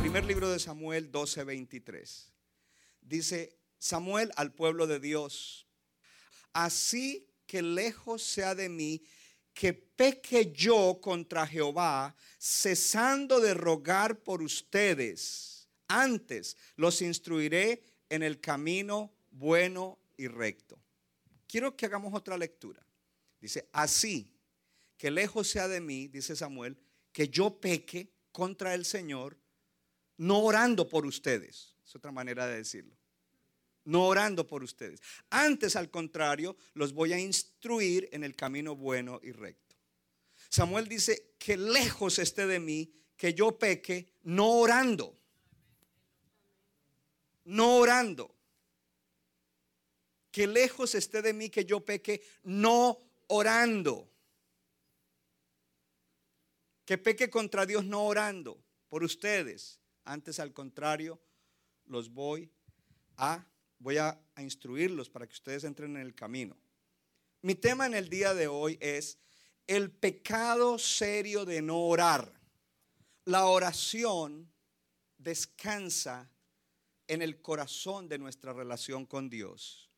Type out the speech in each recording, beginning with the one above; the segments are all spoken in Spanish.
Primer libro de Samuel 12:23. Dice Samuel al pueblo de Dios, así que lejos sea de mí que peque yo contra Jehová, cesando de rogar por ustedes. Antes los instruiré en el camino bueno y recto. Quiero que hagamos otra lectura. Dice, así que lejos sea de mí, dice Samuel, que yo peque contra el Señor, no orando por ustedes. Es otra manera de decirlo. No orando por ustedes. Antes, al contrario, los voy a instruir en el camino bueno y recto. Samuel dice que lejos esté de mí que yo peque no orando. No orando. Que lejos esté de mí que yo peque no orando. Que peque contra Dios no orando por ustedes. Antes al contrario, los voy a voy a, instruirlos para que ustedes entren en el camino. Mi tema en el día de hoy es el pecado serio de no orar. La oración descansa en el corazón de nuestra relación con Dios.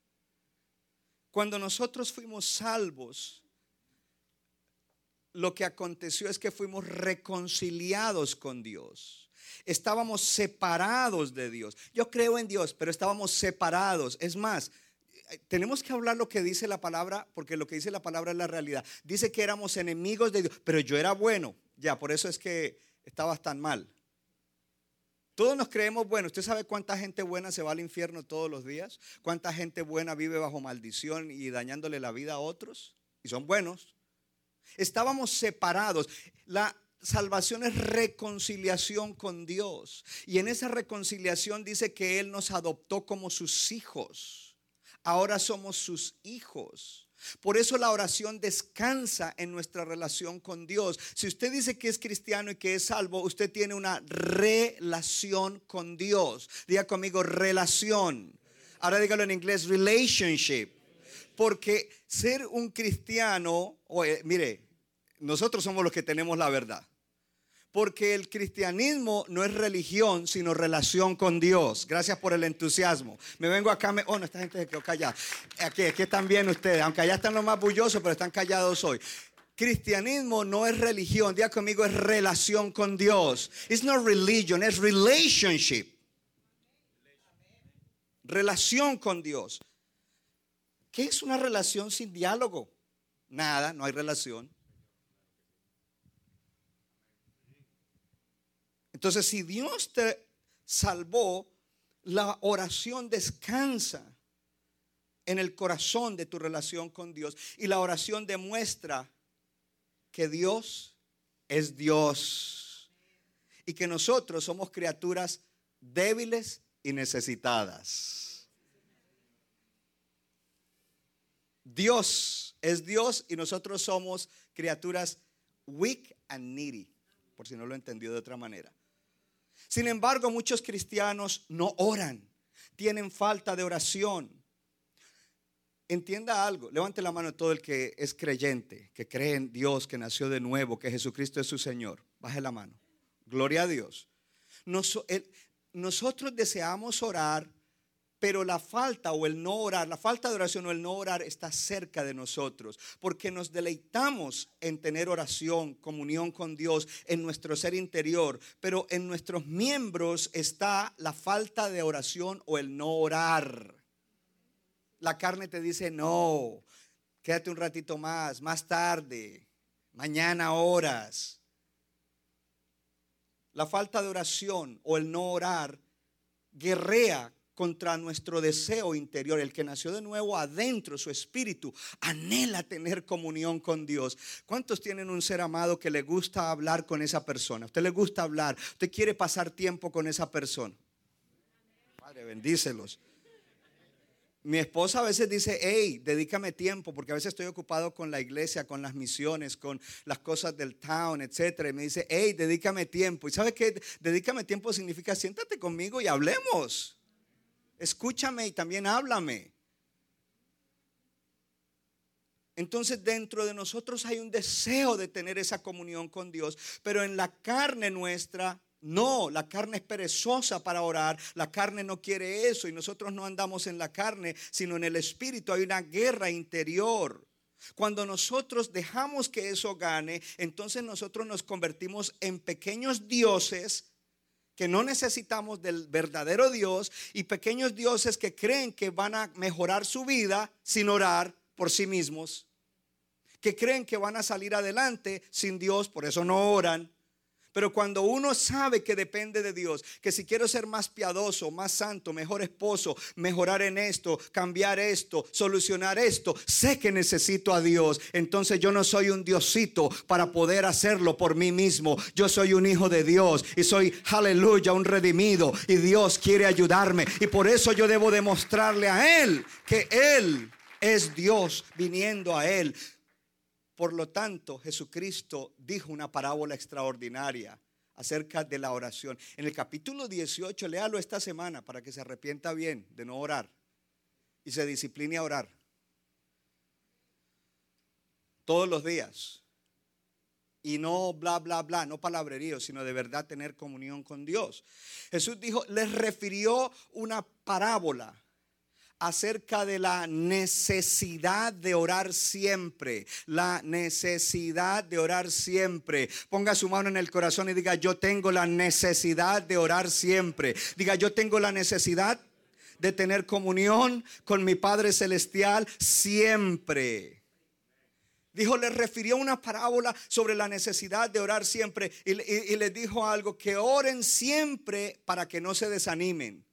Cuando nosotros fuimos salvos, lo que aconteció es que fuimos reconciliados con Dios. Estábamos separados de Dios. Yo creo en Dios, pero estábamos separados. Es más, tenemos que hablar lo que dice la palabra, porque lo que dice la palabra es la realidad. Dice que éramos enemigos de Dios, pero yo era bueno. Ya, por eso es que estabas tan mal. Todos nos creemos buenos. ¿Usted sabe cuánta gente buena se va al infierno todos los días? ¿Cuánta gente buena vive bajo maldición y dañándole la vida a otros? Y son buenos. Estábamos separados. La salvación es reconciliación con Dios. Y en esa reconciliación dice que Él nos adoptó como sus hijos. Ahora somos sus hijos. Por eso la oración descansa en nuestra relación con Dios. Si usted dice que es cristiano y que es salvo, usted tiene una relación con Dios. Diga conmigo relación. Ahora dígalo en inglés, relationship. Porque ser un cristiano, oye, mire, nosotros somos los que tenemos la verdad. Porque el cristianismo no es religión, sino relación con Dios. Gracias por el entusiasmo. Me vengo acá, me, oh, no, esta gente se quedó callada. Aquí, aquí están bien ustedes, aunque allá están los más bullosos, pero están callados hoy. Cristianismo no es religión, diga conmigo, es relación con Dios. It's not religion, es relationship. Relación con Dios. ¿Qué es una relación sin diálogo? Nada, no hay relación. Entonces, si Dios te salvó, la oración descansa en el corazón de tu relación con Dios. Y la oración demuestra que Dios es Dios. Y que nosotros somos criaturas débiles y necesitadas. Dios es Dios y nosotros somos criaturas weak and needy, por si no lo entendió de otra manera. Sin embargo, muchos cristianos no oran, tienen falta de oración. Entienda algo, levante la mano todo el que es creyente, que cree en Dios, que nació de nuevo, que Jesucristo es su Señor. Baje la mano. Gloria a Dios. nosotros deseamos orar, pero la falta o el no orar, la falta de oración o el no orar está cerca de nosotros, porque nos deleitamos en tener oración, comunión con Dios en nuestro ser interior, pero en nuestros miembros está la falta de oración o el no orar. La carne te dice, no, quédate un ratito más, más tarde, mañana horas. La falta de oración o el no orar guerrea contra nuestro deseo interior. El que nació de nuevo adentro, su espíritu, anhela tener comunión con Dios. ¿Cuántos tienen un ser amado que le gusta hablar con esa persona? ¿Usted le gusta hablar? ¿Usted quiere pasar tiempo con esa persona? Padre, bendícelos. Mi esposa a veces dice, hey, dedícame tiempo, porque a veces estoy ocupado con la iglesia, con las misiones, con las cosas del town, etcétera. Y me dice, hey, dedícame tiempo. ¿Y sabe qué? Dedícame tiempo significa siéntate conmigo y hablemos. Escúchame y también háblame. Entonces dentro de nosotros hay un deseo de tener esa comunión con Dios, pero en la carne nuestra no, la carne es perezosa para orar, la carne no quiere eso y nosotros no andamos en la carne, sino en el espíritu. Hay una guerra interior. Cuando nosotros dejamos que eso gane, entonces nosotros nos convertimos en pequeños dioses que no necesitamos del verdadero Dios y pequeños dioses que creen que van a mejorar su vida sin orar por sí mismos, que creen que van a salir adelante sin Dios, por eso no oran. Pero cuando uno sabe que depende de Dios, que si quiero ser más piadoso, más santo, mejor esposo, mejorar en esto, cambiar esto, solucionar esto, sé que necesito a Dios. Entonces yo no soy un diosito para poder hacerlo por mí mismo. Yo soy un hijo de Dios y soy, aleluya, un redimido. Y Dios quiere ayudarme. Y por eso yo debo demostrarle a Él que Él es Dios viniendo a Él. Por lo tanto, Jesucristo dijo una parábola extraordinaria acerca de la oración. En el capítulo 18, léalo esta semana para que se arrepienta bien de no orar y se discipline a orar. Todos los días. Y no bla, bla, bla, no palabrerío, sino de verdad tener comunión con Dios. Jesús dijo, les refirió una parábola acerca de la necesidad de orar siempre. La necesidad de orar siempre. Ponga su mano en el corazón y diga, yo tengo la necesidad de orar siempre. Diga, yo tengo la necesidad de tener comunión con mi Padre Celestial siempre. Dijo, le refirió una parábola sobre la necesidad de orar siempre y, y les dijo algo, que oren siempre para que no se desanimen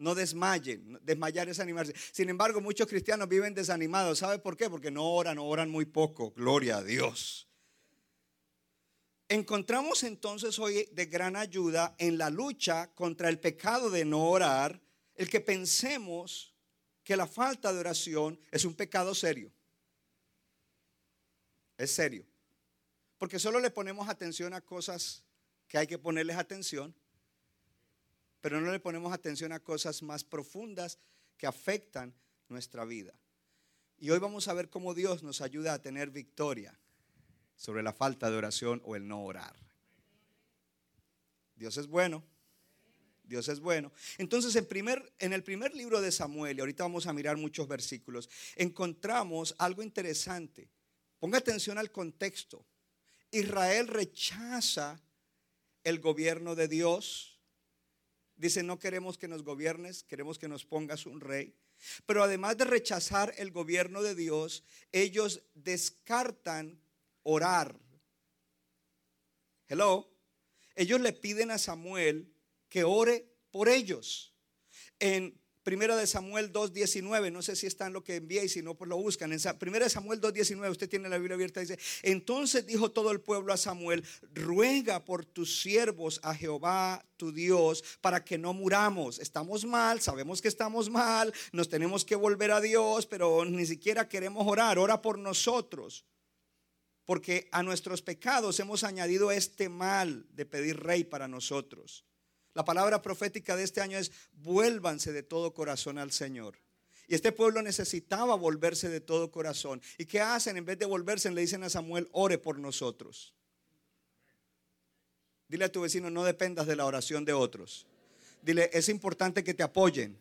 no desmayen. Desmayar es animarse. Sin embargo, muchos cristianos viven desanimados. ¿Sabe por qué? Porque no oran, oran muy poco. Gloria a Dios. Encontramos entonces hoy de gran ayuda en la lucha contra el pecado de no orar, el que pensemos que la falta de oración es un pecado serio. Es serio. Porque solo le ponemos atención a cosas que hay que ponerles atención pero no le ponemos atención a cosas más profundas que afectan nuestra vida. Y hoy vamos a ver cómo Dios nos ayuda a tener victoria sobre la falta de oración o el no orar. Dios es bueno. Dios es bueno. Entonces, en, primer, en el primer libro de Samuel, y ahorita vamos a mirar muchos versículos, encontramos algo interesante. Ponga atención al contexto. Israel rechaza el gobierno de Dios Dice, no queremos que nos gobiernes, queremos que nos pongas un rey. Pero además de rechazar el gobierno de Dios, ellos descartan orar. Hello. Ellos le piden a Samuel que ore por ellos. En Primera de Samuel 2.19, no sé si está en lo que envía y si no, pues lo buscan. En Primera de Samuel 2.19, usted tiene la Biblia abierta, dice, entonces dijo todo el pueblo a Samuel, ruega por tus siervos a Jehová tu Dios para que no muramos. Estamos mal, sabemos que estamos mal, nos tenemos que volver a Dios, pero ni siquiera queremos orar, ora por nosotros. Porque a nuestros pecados hemos añadido este mal de pedir rey para nosotros. La palabra profética de este año es vuélvanse de todo corazón al Señor. Y este pueblo necesitaba volverse de todo corazón. ¿Y qué hacen? En vez de volverse, le dicen a Samuel, ore por nosotros. Dile a tu vecino, no dependas de la oración de otros. Dile, es importante que te apoyen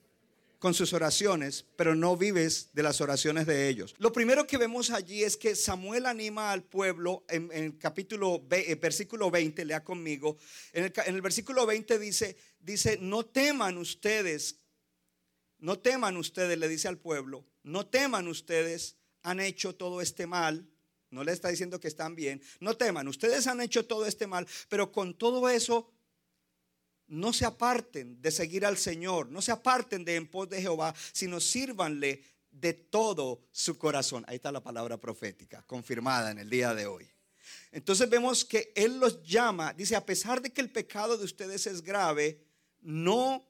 con sus oraciones, pero no vives de las oraciones de ellos. Lo primero que vemos allí es que Samuel anima al pueblo en, el capítulo, eh, versículo 20, lea conmigo, en el, en el versículo 20 dice, dice, no teman ustedes, no teman ustedes, le dice al pueblo, no teman ustedes, han hecho todo este mal, no le está diciendo que están bien, no teman, ustedes han hecho todo este mal, pero con todo eso no se aparten de seguir al Señor, no se aparten de en pos de Jehová, sino sírvanle de todo su corazón. Ahí está la palabra profética, confirmada en el día de hoy. Entonces vemos que Él los llama, dice, a pesar de que el pecado de ustedes es grave, no,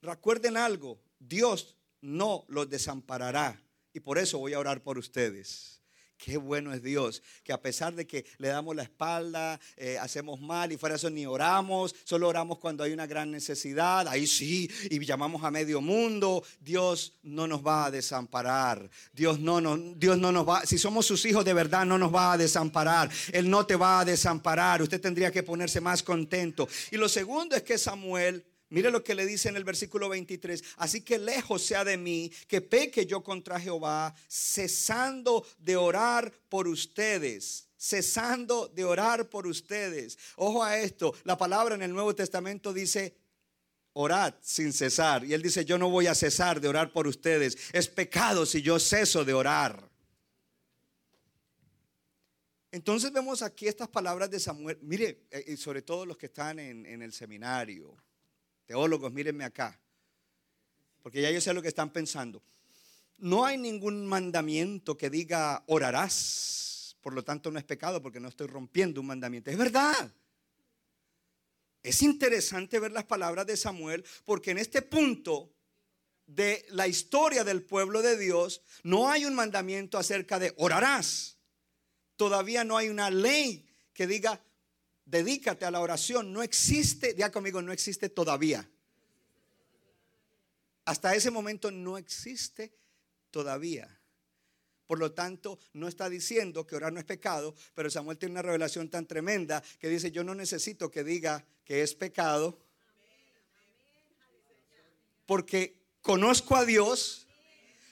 recuerden algo, Dios no los desamparará. Y por eso voy a orar por ustedes. Qué bueno es Dios, que a pesar de que le damos la espalda, eh, hacemos mal y fuera eso ni oramos, solo oramos cuando hay una gran necesidad, ahí sí, y llamamos a medio mundo, Dios no nos va a desamparar. Dios no, no, Dios no nos va, si somos sus hijos de verdad, no nos va a desamparar. Él no te va a desamparar. Usted tendría que ponerse más contento. Y lo segundo es que Samuel Mire lo que le dice en el versículo 23. Así que lejos sea de mí que peque yo contra Jehová, cesando de orar por ustedes. Cesando de orar por ustedes. Ojo a esto. La palabra en el Nuevo Testamento dice orad sin cesar. Y él dice, yo no voy a cesar de orar por ustedes. Es pecado si yo ceso de orar. Entonces vemos aquí estas palabras de Samuel. Mire, eh, y sobre todo los que están en, en el seminario Teólogos, mírenme acá. Porque ya yo sé lo que están pensando. No hay ningún mandamiento que diga orarás. Por lo tanto, no es pecado porque no estoy rompiendo un mandamiento. Es verdad. Es interesante ver las palabras de Samuel porque en este punto de la historia del pueblo de Dios no hay un mandamiento acerca de orarás. Todavía no hay una ley que diga dedícate a la oración. No existe, ya conmigo, no existe todavía. Hasta ese momento no existe todavía. Por lo tanto, no está diciendo que orar no es pecado, pero Samuel tiene una revelación tan tremenda que dice, yo no necesito que diga que es pecado, porque conozco a Dios,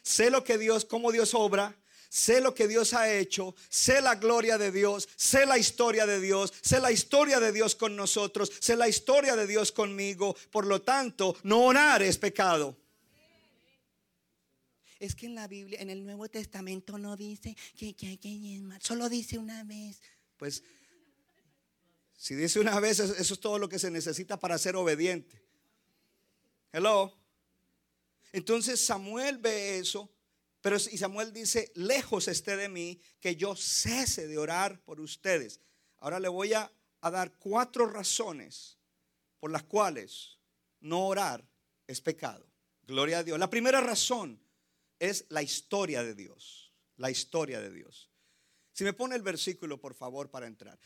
sé lo que Dios, cómo Dios obra, sé lo que Dios ha hecho, sé la gloria de Dios, sé la historia de Dios, sé la historia de Dios con nosotros, sé la historia de Dios conmigo. Por lo tanto, no orar es pecado. Es que en la Biblia, en el Nuevo Testamento no dice que, hay que solo dice una vez. Pues, si dice una vez, eso es todo lo que se necesita para ser obediente. Hello. Entonces Samuel ve eso pero y Samuel dice, lejos esté de mí que yo cese de orar por ustedes. Ahora le voy a, dar cuatro razones por las cuales no orar es pecado. Gloria a Dios. La primera razón es la historia de Dios. La historia de Dios. Si me pone el versículo, por favor, para entrar.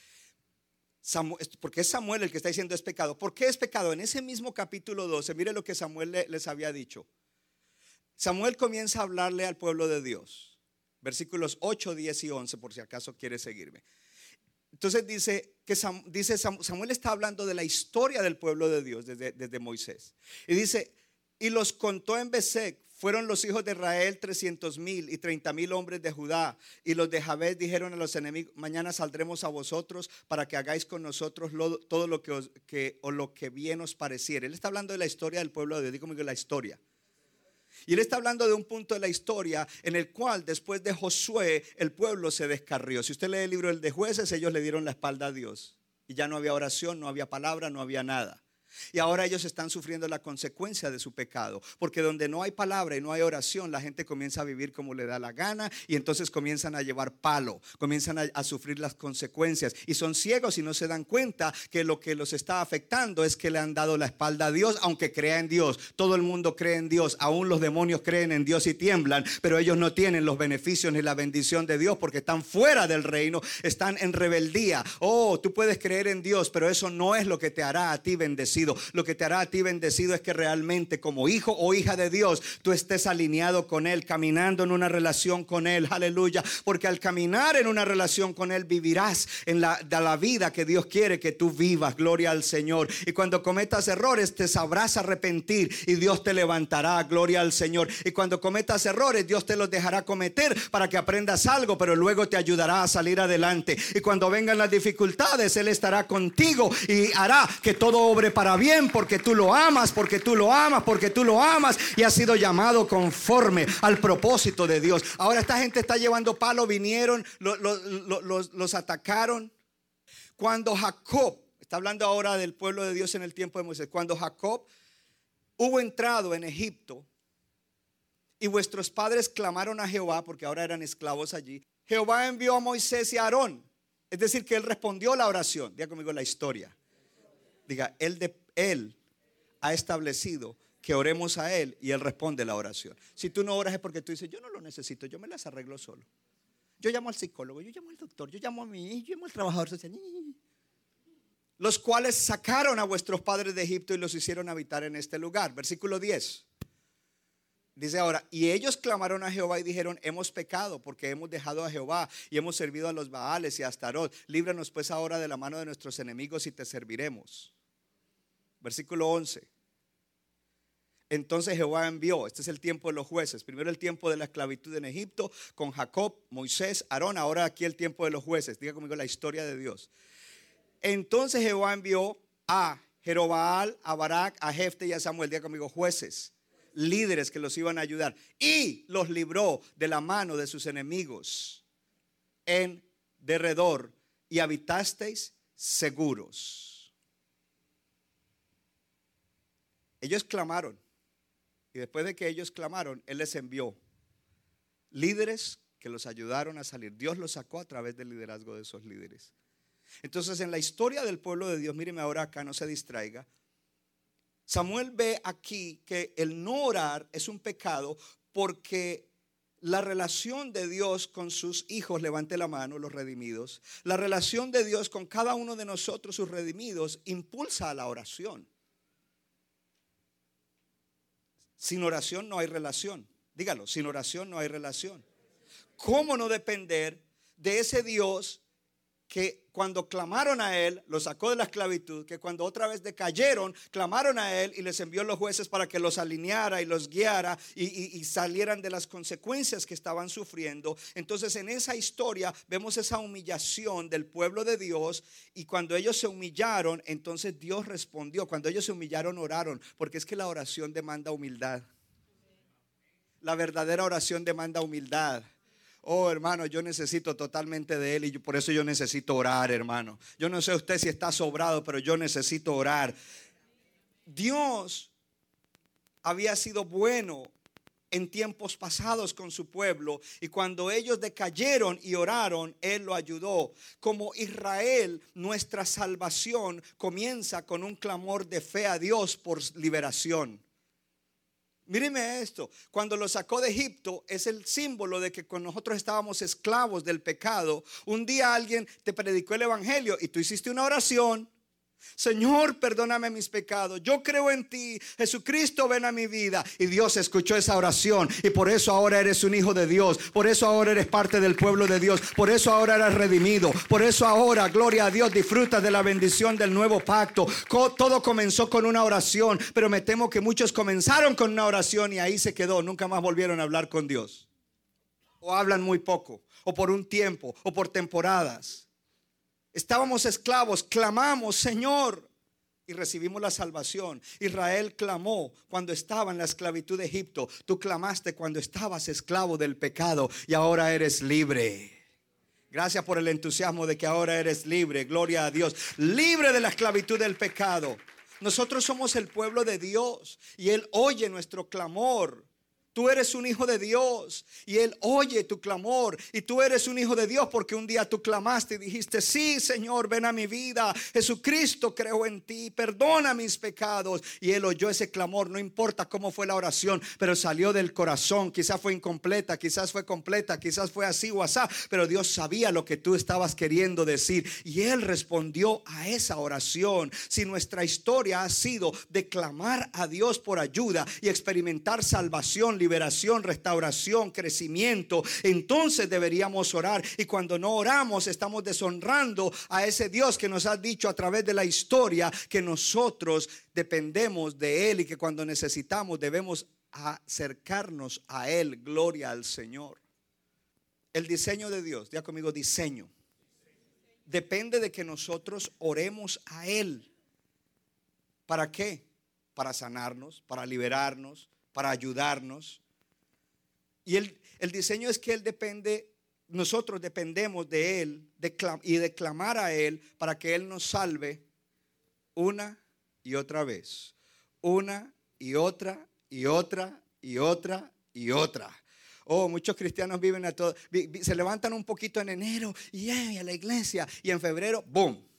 porque es Samuel el que está diciendo es pecado. ¿Por qué es pecado? En ese mismo capítulo 12, mire lo que Samuel les había dicho. Samuel comienza a hablarle al pueblo de Dios. Versículos 8, 10 y 11, por si acaso quiere seguirme. Entonces dice que dice Samuel está hablando de la historia del pueblo de Dios desde, desde Moisés. Y dice, y los contó en Besek, fueron los hijos de Israel 300 mil y 30 mil hombres de Judá. Y los de Jabez dijeron a los enemigos, mañana saldremos a vosotros para que hagáis con nosotros todo lo que, o lo que bien os pareciera. Él está hablando de la historia del pueblo de Dios. Digo la historia. Y él está hablando de un punto de la historia en el cual después de Josué el pueblo se descarrió. Si usted lee el libro de jueces, ellos le dieron la espalda a Dios. Y ya no había oración, no había palabra, no había nada. Y ahora ellos están sufriendo la consecuencia de su pecado, porque donde no hay palabra y no hay oración, la gente comienza a vivir como le da la gana y entonces comienzan a llevar palo, comienzan a, sufrir las consecuencias y son ciegos y no se dan cuenta que lo que los está afectando es que le han dado la espalda a Dios, aunque crea en Dios. Todo el mundo cree en Dios, aún los demonios creen en Dios y tiemblan, pero ellos no tienen los beneficios ni la bendición de Dios porque están fuera del reino, están en rebeldía. Oh, tú puedes creer en Dios, pero eso no es lo que te hará a ti lo que te hará a ti bendecido es que realmente como hijo o hija de Dios, tú estés alineado con Él, caminando en una relación con Él. Aleluya. Porque al caminar en una relación con Él, vivirás en la, de la vida que Dios quiere que tú vivas. Gloria al Señor. Y cuando cometas errores, te sabrás arrepentir y Dios te levantará. Gloria al Señor. Y cuando cometas errores, Dios te los dejará cometer para que aprendas algo, pero luego te ayudará a salir adelante. Y cuando vengan las dificultades, Él estará contigo y hará que todo obre para bien porque tú lo amas, porque tú lo amas, porque tú lo amas y has sido llamado conforme al propósito de Dios. Ahora esta gente está llevando palo, vinieron, los, atacaron. Cuando Jacob, Está hablando ahora del pueblo de Dios en el tiempo de Moisés. Cuando Jacob hubo entrado en Egipto y vuestros padres clamaron a Jehová, porque ahora eran esclavos allí, Jehová envió a Moisés y a Aarón. Es decir, que él respondió la oración. Diga conmigo la historia. Diga, él, de, él ha establecido que oremos a Él y Él responde la oración. Si tú no oras es porque tú dices, yo no lo necesito, yo me las arreglo solo. Yo llamo al psicólogo, yo llamo al doctor, yo llamo a mí, yo llamo al trabajador social los cuales sacaron a vuestros padres de Egipto y los hicieron habitar en este lugar. Versículo 10. Dice ahora, y ellos clamaron a Jehová y dijeron, hemos pecado porque hemos dejado a Jehová y hemos servido a los Baales y a Astarot. Líbranos pues ahora de la mano de nuestros enemigos y te serviremos. Versículo 11. Entonces Jehová envió, este es el tiempo de los jueces, primero el tiempo de la esclavitud en Egipto con Jacob, Moisés, Aarón, ahora aquí el tiempo de los jueces. Diga conmigo la historia de Dios. Entonces Jehová envió a Jerobaal, a Barak, a Jefte y a Samuel, diga conmigo, jueces, líderes que los iban a ayudar. Y los libró de la mano de sus enemigos en derredor y habitasteis seguros. Ellos clamaron. Y después de que ellos clamaron, Él les envió líderes que los ayudaron a salir. Dios los sacó a través del liderazgo de esos líderes. Entonces, en la historia del pueblo de Dios, míreme ahora acá, no se distraiga. Samuel ve aquí que el no orar es un pecado porque la relación de Dios con sus hijos, levante la mano, los redimidos, la relación de Dios con cada uno de nosotros, sus redimidos, impulsa a la oración. Sin oración no hay relación. Dígalo, sin oración no hay relación. ¿Cómo no depender de ese Dios que cuando clamaron a él, lo sacó de la esclavitud, que cuando otra vez decayeron, clamaron a él y les envió los jueces para que los alineara y los guiara y, y, salieran de las consecuencias que estaban sufriendo. Entonces en esa historia vemos esa humillación del pueblo de Dios y cuando ellos se humillaron, entonces Dios respondió. Cuando ellos se humillaron, oraron, porque es que la oración demanda humildad. La verdadera oración demanda humildad. Oh, hermano, yo necesito totalmente de Él y por eso yo necesito orar, hermano. Yo no sé usted si está sobrado, pero yo necesito orar. Dios había sido bueno en tiempos pasados con su pueblo y cuando ellos decayeron y oraron, Él lo ayudó. Como Israel, nuestra salvación comienza con un clamor de fe a Dios por liberación. Míreme esto, cuando lo sacó de Egipto es el símbolo de que cuando nosotros estábamos esclavos del pecado, un día alguien te predicó el Evangelio y tú hiciste una oración Señor, perdóname mis pecados. Yo creo en ti. Jesucristo, ven a mi vida. Y Dios escuchó esa oración. Y por eso ahora eres un hijo de Dios. Por eso ahora eres parte del pueblo de Dios. Por eso ahora eres redimido. Por eso ahora, gloria a Dios, disfrutas de la bendición del nuevo pacto. Todo comenzó con una oración. Pero me temo que muchos comenzaron con una oración y ahí se quedó. Nunca más volvieron a hablar con Dios. O hablan muy poco. O por un tiempo. O por temporadas. Estábamos esclavos, clamamos, Señor, y recibimos la salvación. Israel clamó cuando estaba en la esclavitud de Egipto. Tú clamaste cuando estabas esclavo del pecado y ahora eres libre. Gracias por el entusiasmo de que ahora eres libre. Gloria a Dios. Libre de la esclavitud del pecado. Nosotros somos el pueblo de Dios y Él oye nuestro clamor. Tú eres un hijo de Dios y Él oye tu clamor. Y tú eres un hijo de Dios porque un día tú clamaste y dijiste, sí Señor, ven a mi vida. Jesucristo creo en ti, perdona mis pecados. Y Él oyó ese clamor, no importa cómo fue la oración, pero salió del corazón. Quizás fue incompleta, quizás fue completa, quizás fue así o así. Pero Dios sabía lo que tú estabas queriendo decir. Y Él respondió a esa oración. Si nuestra historia ha sido de clamar a Dios por ayuda y experimentar salvación, liberación, restauración, crecimiento, entonces deberíamos orar. Y cuando no oramos, estamos deshonrando a ese Dios que nos ha dicho a través de la historia que nosotros dependemos de Él y que cuando necesitamos debemos acercarnos a Él. Gloria al Señor. El diseño de Dios, ya conmigo, diseño. Depende de que nosotros oremos a Él. ¿Para qué? Para sanarnos, para liberarnos, para ayudarnos. Y el, el diseño es que Él depende, nosotros dependemos de Él y de clamar a Él para que Él nos salve una y otra vez. Una y otra y otra y otra y otra. Oh, muchos cristianos viven a todo. Se levantan un poquito en enero y ¡ay! a la iglesia. Y en febrero, ¡boom!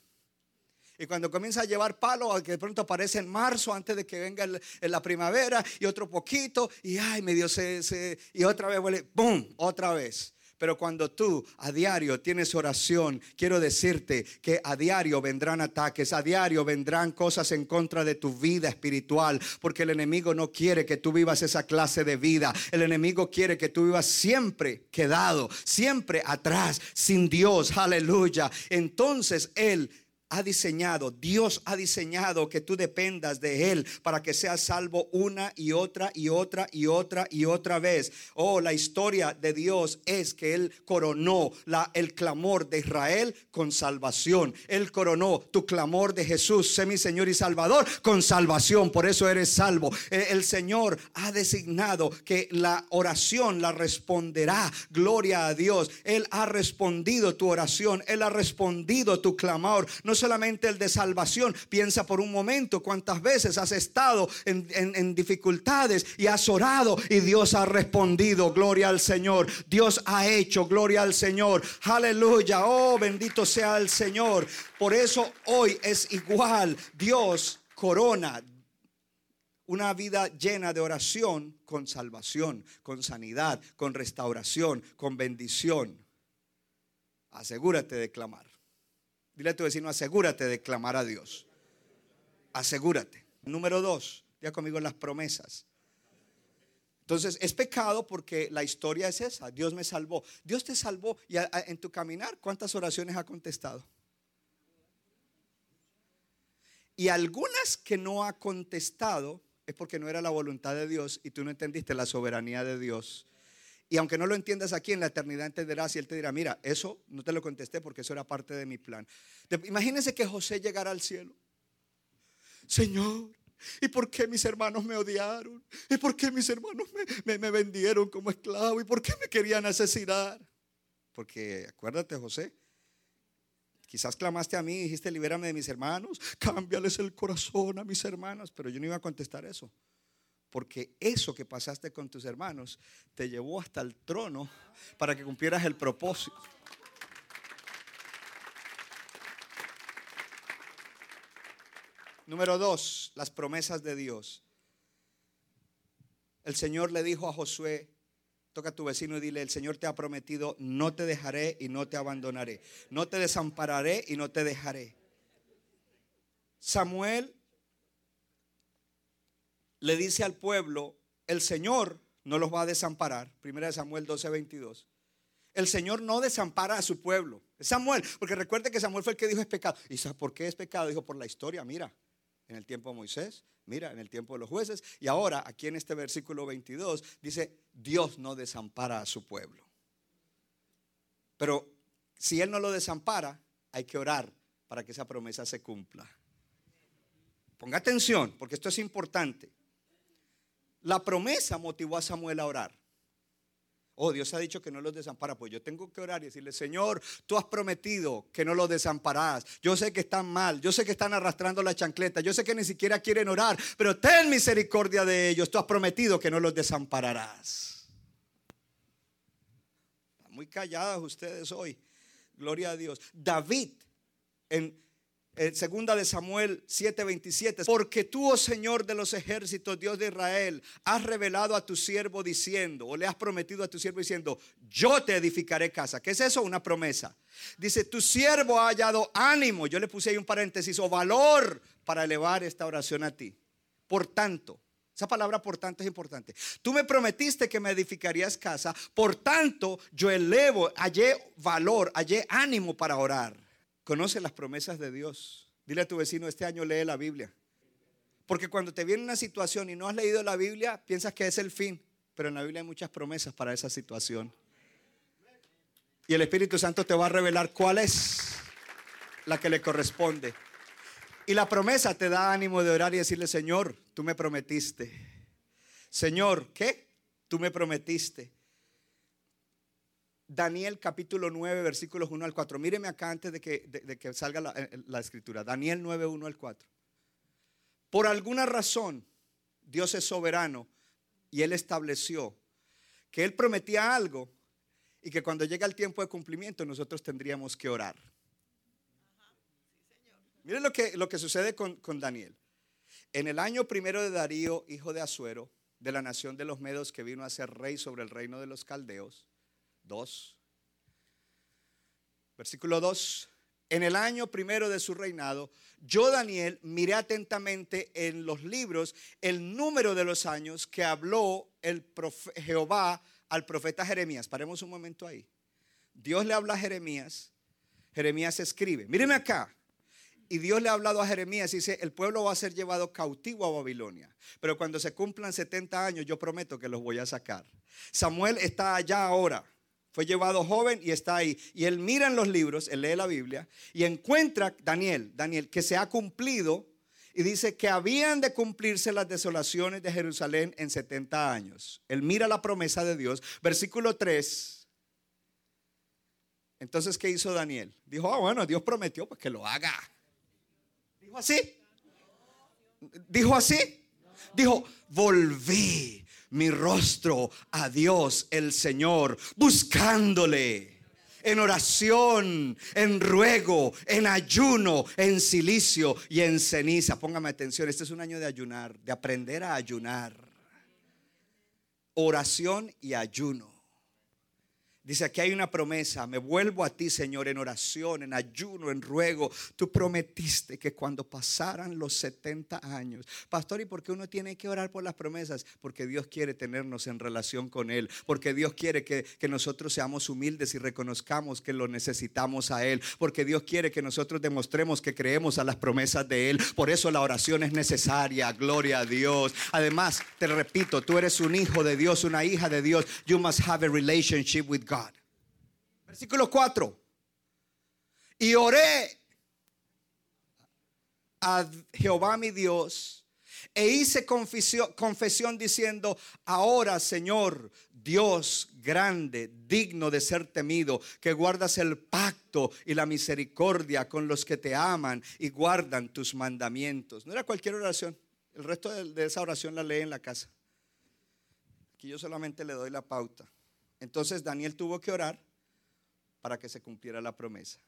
Y cuando comienza a llevar palo, que de pronto aparece en marzo, antes de que venga en la primavera, y otro poquito, y ay, medio se, se- y otra vez vuelve, ¡boom! Otra vez. Pero cuando tú a diario tienes oración, quiero decirte que a diario vendrán ataques, a diario vendrán cosas en contra de tu vida espiritual, porque el enemigo no quiere que tú vivas esa clase de vida. El enemigo quiere que tú vivas siempre quedado, siempre atrás, sin Dios, aleluya. Entonces Él ha diseñado, Dios ha diseñado que tú dependas de Él para que seas salvo una y otra y otra y otra y otra vez. Oh, la historia de Dios es que Él coronó el clamor de Israel con salvación. Él coronó tu clamor de Jesús, sé mi Señor y Salvador, con salvación. Por eso eres salvo. Eh, El Señor ha designado que la oración la responderá. Gloria a Dios. Él ha respondido tu oración. Él ha respondido tu clamor. No solamente el de salvación. Piensa por un momento cuántas veces has estado en, en- dificultades y has orado y Dios ha respondido. Gloria al Señor. Dios ha hecho. Gloria al Señor. Aleluya. Oh, bendito sea el Señor. Por eso hoy es igual. Dios corona una vida llena de oración con salvación, con sanidad, con restauración, con bendición. Asegúrate de clamar. Dile a tu vecino, asegúrate de clamar a Dios. Asegúrate. Número dos, ya conmigo las promesas. Entonces, es pecado porque la historia es esa. Dios me salvó. Dios te salvó y en tu caminar, ¿cuántas oraciones ha contestado? Y algunas que no ha contestado es porque no era la voluntad de Dios y tú no entendiste la soberanía de Dios. Y aunque no lo entiendas aquí, en la eternidad entenderás y Él te dirá, mira, eso no te lo contesté porque eso era parte de mi plan. Imagínense que José llegara al cielo. Señor, ¿y por qué mis hermanos me odiaron? ¿Y por qué mis hermanos me, me- me vendieron como esclavo? ¿Y por qué me querían asesinar? Porque acuérdate, José, Quizás clamaste a mí y dijiste, libérame de mis hermanos, cámbiales el corazón a mis hermanos, pero yo no iba a contestar eso. Porque eso que pasaste con tus hermanos te llevó hasta el trono para que cumplieras el propósito. Número dos, las promesas de Dios. El Señor le dijo a Josué, toca a tu vecino y dile, el Señor te ha prometido, no te dejaré y no te abandonaré, no te desampararé y no te dejaré. Samuel le dice al pueblo, el Señor no los va a desamparar. Primera de Samuel 12, 22. El Señor no desampara a su pueblo. Samuel, porque recuerde que Samuel fue el que dijo es pecado. ¿Y sabe por qué es pecado? Dijo por la historia, mira, en el tiempo de Moisés, mira, en el tiempo de los jueces. Y ahora, aquí en este versículo 22, dice, Dios no desampara a su pueblo. Pero si Él no lo desampara, hay que orar para que esa promesa se cumpla. Ponga atención, porque esto es importante. La promesa motivó a Samuel a orar. Oh, Dios ha dicho que no los desampara. Pues yo tengo que orar y decirle, Señor, tú has prometido que no los desamparás. Yo sé que están mal, yo sé que están arrastrando la chancleta, yo sé que ni siquiera quieren orar, pero ten misericordia de ellos. Tú has prometido que no los desampararás. Están muy calladas ustedes hoy. Gloria a Dios. David en en segunda de Samuel 7:27, porque tú, oh Señor de los ejércitos, Dios de Israel, has revelado a tu siervo diciendo, o le has prometido a tu siervo diciendo, yo te edificaré casa. ¿Qué es eso? Una promesa. Dice, tu siervo ha hallado ánimo, yo le puse ahí un paréntesis, o valor para elevar esta oración a ti. Por tanto, esa palabra por tanto es importante. Tú me prometiste que me edificarías casa, por tanto yo elevo, hallé valor, hallé ánimo para orar. Conoce las promesas de Dios. Dile a tu vecino, este año lee la Biblia. Porque cuando te viene una situación y no has leído la Biblia, piensas que es el fin. Pero en la Biblia hay muchas promesas para esa situación. Y el Espíritu Santo te va a revelar cuál es la que le corresponde. Y la promesa te da ánimo de orar y decirle, Señor, tú me prometiste. Señor, ¿qué? Tú me prometiste. Daniel capítulo 9, versículos 1 al 4. Míreme acá antes de que, salga la, la, escritura. Daniel 9, 1 al 4. Por alguna razón, Dios es soberano y Él estableció que Él prometía algo y que cuando llega el tiempo de cumplimiento nosotros tendríamos que orar. Miren lo que, lo que sucede con, con Daniel. En el año primero de Darío, hijo de Azuero, de la nación de los Medos, que vino a ser rey sobre el reino de los caldeos, 2, versículo 2, en el año primero de su reinado, yo Daniel miré atentamente en los libros el número de los años que habló el Jehová al profeta Jeremías. Paremos un momento ahí. Dios le habla a Jeremías, Jeremías escribe, míreme acá, y Dios le ha hablado a Jeremías y dice, el pueblo va a ser llevado cautivo a Babilonia. Pero cuando se cumplan 70 años, yo prometo que los voy a sacar. Samuel está allá ahora. Fue llevado joven y está ahí. Y él mira en los libros, él lee la Biblia y encuentra, Daniel, Daniel, que se ha cumplido y dice que habían de cumplirse las desolaciones de Jerusalén en 70 años. Él mira la promesa de Dios. Versículo 3. Entonces, ¿qué hizo Daniel? Dijo, ah, bueno, Dios prometió, pues que lo haga. Dijo así. Dijo así. Dijo, volví mi rostro a Dios el Señor, buscándole en oración, en ruego, en ayuno, en silicio y en ceniza. Póngame atención, este es un año de ayunar, de aprender a ayunar. Oración y ayuno. Dice, aquí hay una promesa, me vuelvo a ti, Señor, en oración, en ayuno, en ruego. Tú prometiste que cuando pasaran los 70 años, pastor, ¿y por qué uno tiene que orar por las promesas? Porque Dios quiere tenernos en relación con Él, porque Dios quiere que, que nosotros seamos humildes y reconozcamos que lo necesitamos a Él, porque Dios quiere que nosotros demostremos que creemos a las promesas de Él. Por eso la oración es necesaria, gloria a Dios. Además, te repito, tú eres un hijo de Dios, una hija de Dios. You must have a relationship with God. Versículo 4. Y oré a Jehová mi Dios e hice confesión, confesión diciendo, ahora Señor, Dios grande, digno de ser temido, que guardas el pacto y la misericordia con los que te aman y guardan tus mandamientos. No era cualquier oración, el resto de, esa oración la lee en la casa. Aquí yo solamente le doy la pauta. Entonces Daniel tuvo que orar para que se cumpliera la promesa.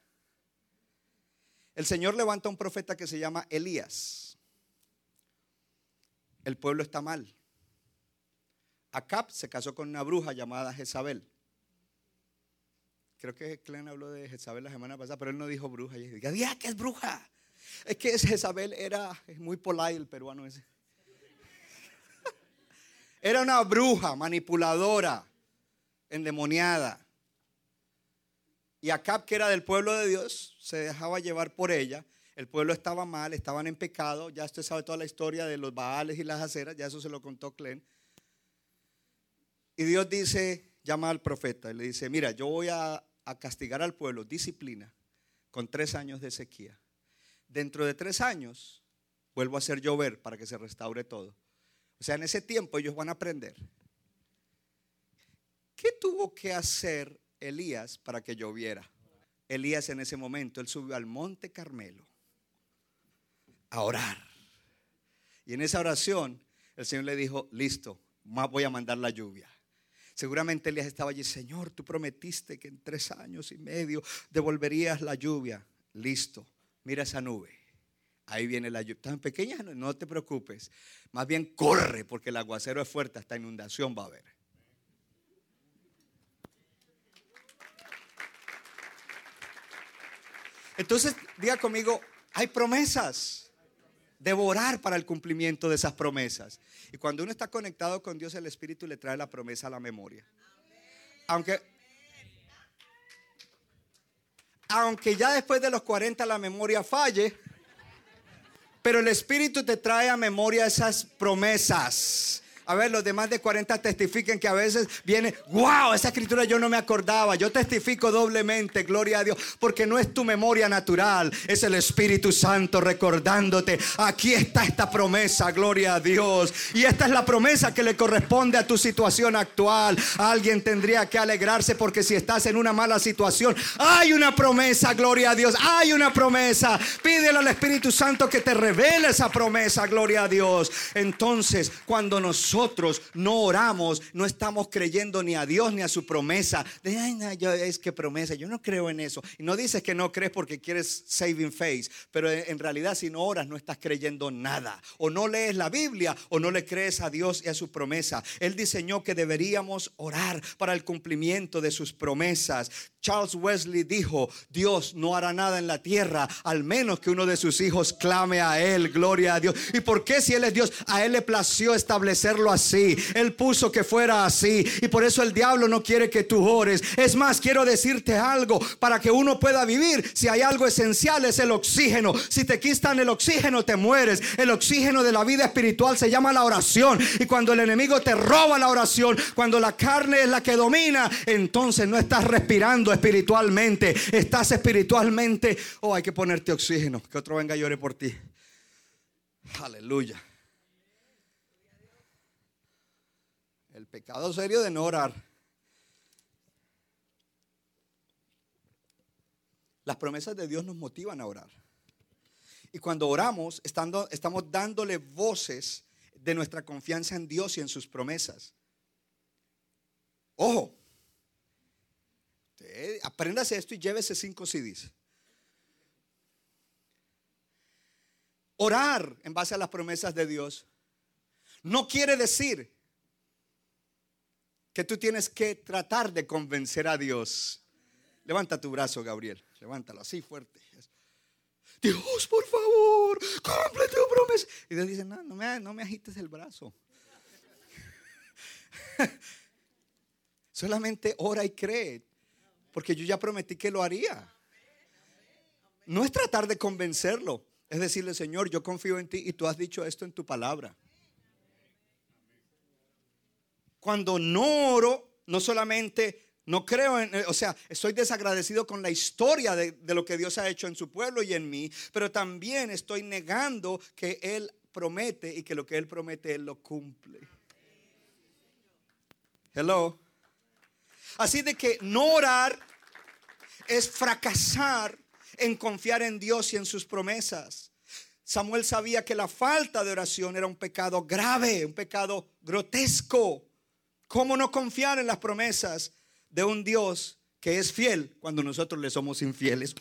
El Señor levanta a un profeta que se llama Elías. El pueblo está mal. Acab se casó con una bruja llamada Jezabel. Creo que Clen habló de Jezabel la semana pasada, pero él no dijo bruja. Y diga, ¡ya que es bruja! Es que Jezabel era muy polite el peruano ese. Era una bruja manipuladora, endemoniada. Y Acab, que era del pueblo de Dios, se dejaba llevar por ella. El pueblo estaba mal, estaban en pecado. Ya usted sabe toda la historia de los baales y las aceras, ya eso se lo contó Clen. Y Dios dice, llama al profeta y le dice, mira, yo voy a, a castigar al pueblo, disciplina, con tres años de sequía. Dentro de tres años vuelvo a hacer llover para que se restaure todo. O sea, en ese tiempo ellos van a aprender. ¿Qué tuvo que hacer Elías para que lloviera? Elías en ese momento, él subió al monte Carmelo a orar. Y en esa oración el Señor le dijo, listo, voy a mandar la lluvia. Seguramente Elías estaba allí, Señor, tú prometiste que en tres años y medio devolverías la lluvia. Listo, mira esa nube. Ahí viene la lluvia. Tan pequeña, no te preocupes. Más bien corre porque el aguacero es fuerte, hasta inundación va a haber. Entonces, diga conmigo, hay promesas. Devorar para el cumplimiento de esas promesas. Y cuando uno está conectado con Dios, el Espíritu le trae la promesa a la memoria. Aunque, aunque ya después de los 40 la memoria falle, pero el Espíritu te trae a memoria esas promesas. A ver, los demás de 40 testifiquen que a veces viene, wow, esa escritura yo no me acordaba. Yo testifico doblemente, gloria a Dios, porque no es tu memoria natural, es el Espíritu Santo recordándote, aquí está esta promesa, gloria a Dios. Y esta es la promesa que le corresponde a tu situación actual. Alguien tendría que alegrarse porque si estás en una mala situación, hay una promesa, gloria a Dios, hay una promesa. Pídele al Espíritu Santo que te revele esa promesa, gloria a Dios. Entonces, cuando nosotros nosotros no oramos, no estamos creyendo ni a Dios ni a su promesa. De, ay, no, yo, es que promesa, yo no creo en eso. Y no dices que no crees porque quieres saving face, pero en realidad si no oras no estás creyendo nada. O no lees la Biblia o no le crees a Dios y a su promesa. Él diseñó que deberíamos orar para el cumplimiento de sus promesas. Charles Wesley dijo, Dios no hará nada en la tierra al menos que uno de sus hijos clame a Él, gloria a Dios. ¿Y por qué si Él es Dios? A Él le plació establecerlo así. Él puso que fuera así. Y por eso el diablo no quiere que tú ores. Es más, quiero decirte algo, para que uno pueda vivir, si hay algo esencial es el oxígeno. Si te quitan el oxígeno, te mueres. El oxígeno de la vida espiritual se llama la oración. Y cuando el enemigo te roba la oración, cuando la carne es la que domina, entonces no estás respirando espiritualmente, estás espiritualmente, oh, hay que ponerte oxígeno, que otro venga y llore por ti. Aleluya. Pecado serio de no orar. Las promesas de Dios nos motivan a orar. Y cuando oramos, estamos dándole voces de nuestra confianza en Dios y en sus promesas. Ojo, apréndase esto y llévese cinco CDs. Orar en base a las promesas de Dios no quiere decir que tú tienes que tratar de convencer a Dios. Levanta tu brazo, Gabriel. Levántalo así fuerte. Dios, por favor, cumple tu promesa. Y Dios dice, no, no me, no me agites el brazo. Solamente ora y cree. Porque yo ya prometí que lo haría. No es tratar de convencerlo. Es decirle, Señor, yo confío en ti y tú has dicho esto en tu palabra. Cuando no oro, no solamente no creo en, o sea, estoy desagradecido con la historia de, de, lo que Dios ha hecho en su pueblo y en mí, pero también estoy negando que Él promete y que lo que Él promete Él lo cumple. Hello. Así de que no orar es fracasar en confiar en Dios y en sus promesas. Samuel sabía que la falta de oración era un pecado grave, un pecado grotesco. ¿Cómo no confiar en las promesas de un Dios que es fiel cuando nosotros le somos infieles?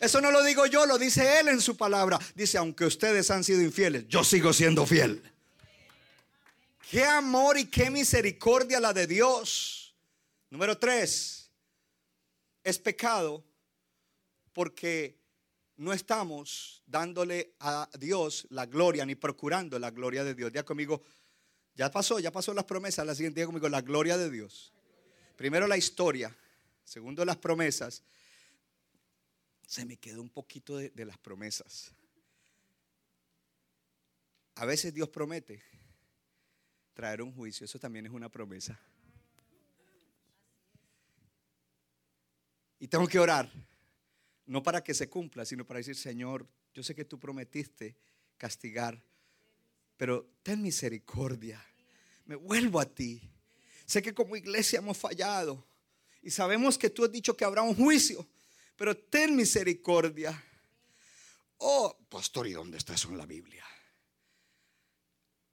Eso no lo digo yo, lo dice Él en su palabra. Dice, aunque ustedes han sido infieles, yo sigo siendo fiel. Qué amor y qué misericordia la de Dios. Número tres, es pecado porque no estamos dándole a Dios la gloria ni procurando la gloria de Dios. Ya conmigo, ya pasó, ya pasó las promesas. La siguiente conmigo, la gloria de Dios. Primero la historia, segundo las promesas. Se me quedó un poquito de, de las promesas. A veces Dios promete traer un juicio, eso también es una promesa. Y tengo que orar, no para que se cumpla, sino para decir, Señor, yo sé que tú prometiste castigar, pero ten misericordia. Me vuelvo a ti. Sé que como iglesia hemos fallado y sabemos que tú has dicho que habrá un juicio, pero ten misericordia. Oh, pastor, ¿y dónde está eso en la Biblia?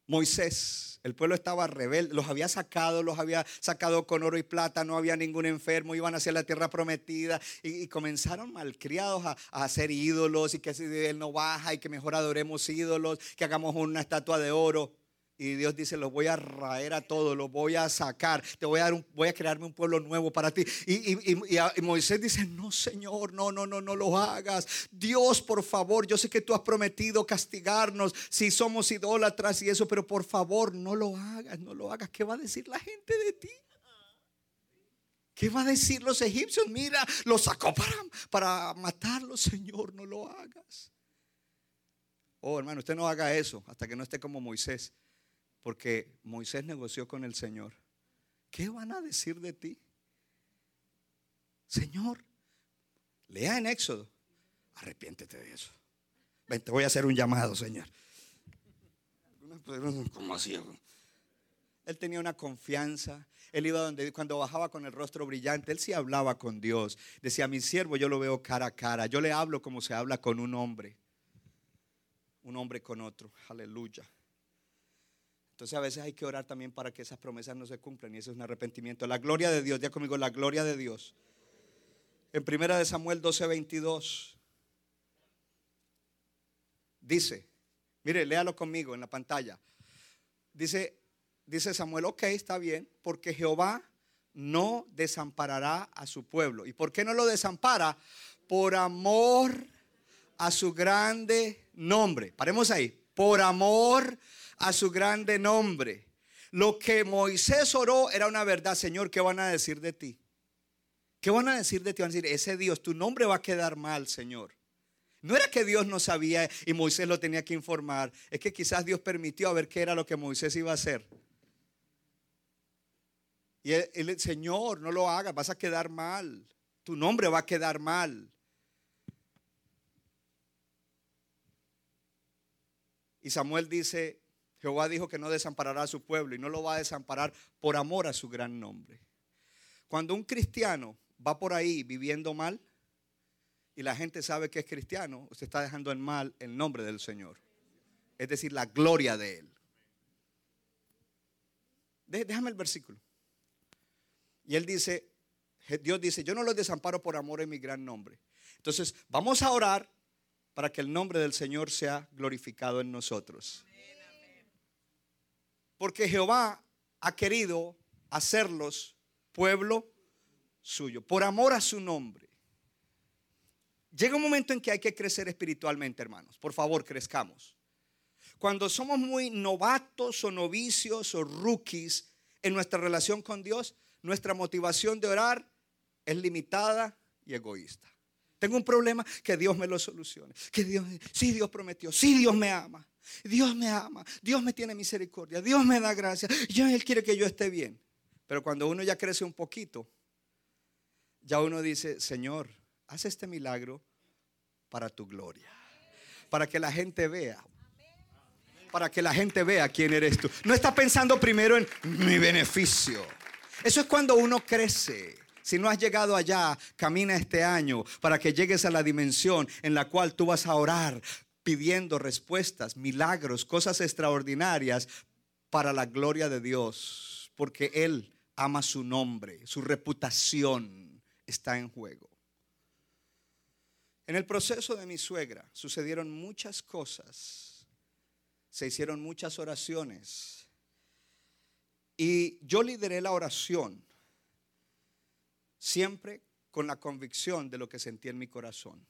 Moisés, el pueblo estaba rebelde, los había sacado, los había sacado con oro y plata, no había ningún enfermo, iban hacia la tierra prometida y, comenzaron malcriados a, a, hacer ídolos y que si él no baja y que mejor adoremos ídolos, que hagamos una estatua de oro. Y Dios dice, los voy a raer a todos, los voy a sacar, te voy a, dar un, voy a crearme un pueblo nuevo para ti. Y, y, y, Moisés dice, no Señor, no, no, no, no lo hagas. Dios, por favor, yo sé que tú has prometido castigarnos si somos idólatras y eso, pero por favor, no lo hagas, no lo hagas. ¿Qué va a decir la gente de ti? ¿Qué va a decir los egipcios? Mira, lo sacó para, para matarlo, Señor, no lo hagas. Oh, hermano, usted no haga eso hasta que no esté como Moisés Porque Moisés negoció con el Señor. ¿Qué van a decir de ti? Señor, lea en Éxodo. Arrepiéntete de eso. Ven, te voy a hacer un llamado, Señor. ¿Cómo así? Él tenía una confianza. Él iba donde cuando bajaba con el rostro brillante, él sí hablaba con Dios. Decía, mi siervo, yo lo veo cara a cara. Yo le hablo como se habla con un hombre. Un hombre con otro. Aleluya. Entonces a veces hay que orar también para que esas promesas no se cumplan y eso es un arrepentimiento. La gloria de Dios, ya conmigo, la gloria de Dios. En primera de Samuel 12:22 dice, mire, léalo conmigo en la pantalla. Dice, dice Samuel, ok, está bien, porque Jehová no desamparará a su pueblo. ¿Y por qué no lo desampara? Por amor a su grande nombre. Paremos ahí. Por amor a su grande nombre. Lo que Moisés oró era una verdad, Señor, ¿qué van a decir de ti? ¿Qué van a decir de ti? Van a decir, ese Dios, tu nombre va a quedar mal, Señor. No era que Dios no sabía y Moisés lo tenía que informar, es que quizás Dios permitió a ver qué era lo que Moisés iba a hacer. Y el, Señor, no lo hagas, vas a quedar mal. Tu nombre va a quedar mal. Y Samuel dice, Jehová dijo que no desamparará a su pueblo y no lo va a desamparar por amor a su gran nombre. Cuando un cristiano va por ahí viviendo mal y la gente sabe que es cristiano, usted está dejando en mal el nombre del Señor. Es decir, la gloria de Él. Déjame el versículo. Y Él dice, Dios dice, yo no los desamparo por amor en mi gran nombre. Entonces, vamos a orar para que el nombre del Señor sea glorificado en nosotros. Porque Jehová ha querido hacerlos pueblo suyo, por amor a su nombre. Llega un momento en que hay que crecer espiritualmente, hermanos. Por favor, crezcamos. Cuando somos muy novatos o novicios o rookies en nuestra relación con Dios, nuestra motivación de orar es limitada y egoísta. Tengo un problema, que Dios me lo solucione. Que Dios, sí Dios prometió, sí Dios me ama. Dios me ama, Dios me tiene misericordia, Dios me da gracia, Dios Él quiere que yo esté bien. Pero cuando uno ya crece un poquito, ya uno dice, Señor, haz este milagro para tu gloria, para que la gente vea, para que la gente vea quién eres tú. No está pensando primero en mi beneficio. Eso es cuando uno crece. Si no has llegado allá, camina este año para que llegues a la dimensión en la cual tú vas a orar pidiendo respuestas, milagros, cosas extraordinarias para la gloria de Dios, porque Él ama su nombre, su reputación está en juego. En el proceso de mi suegra sucedieron muchas cosas, se hicieron muchas oraciones y yo lideré la oración siempre con la convicción de lo que sentí en mi corazón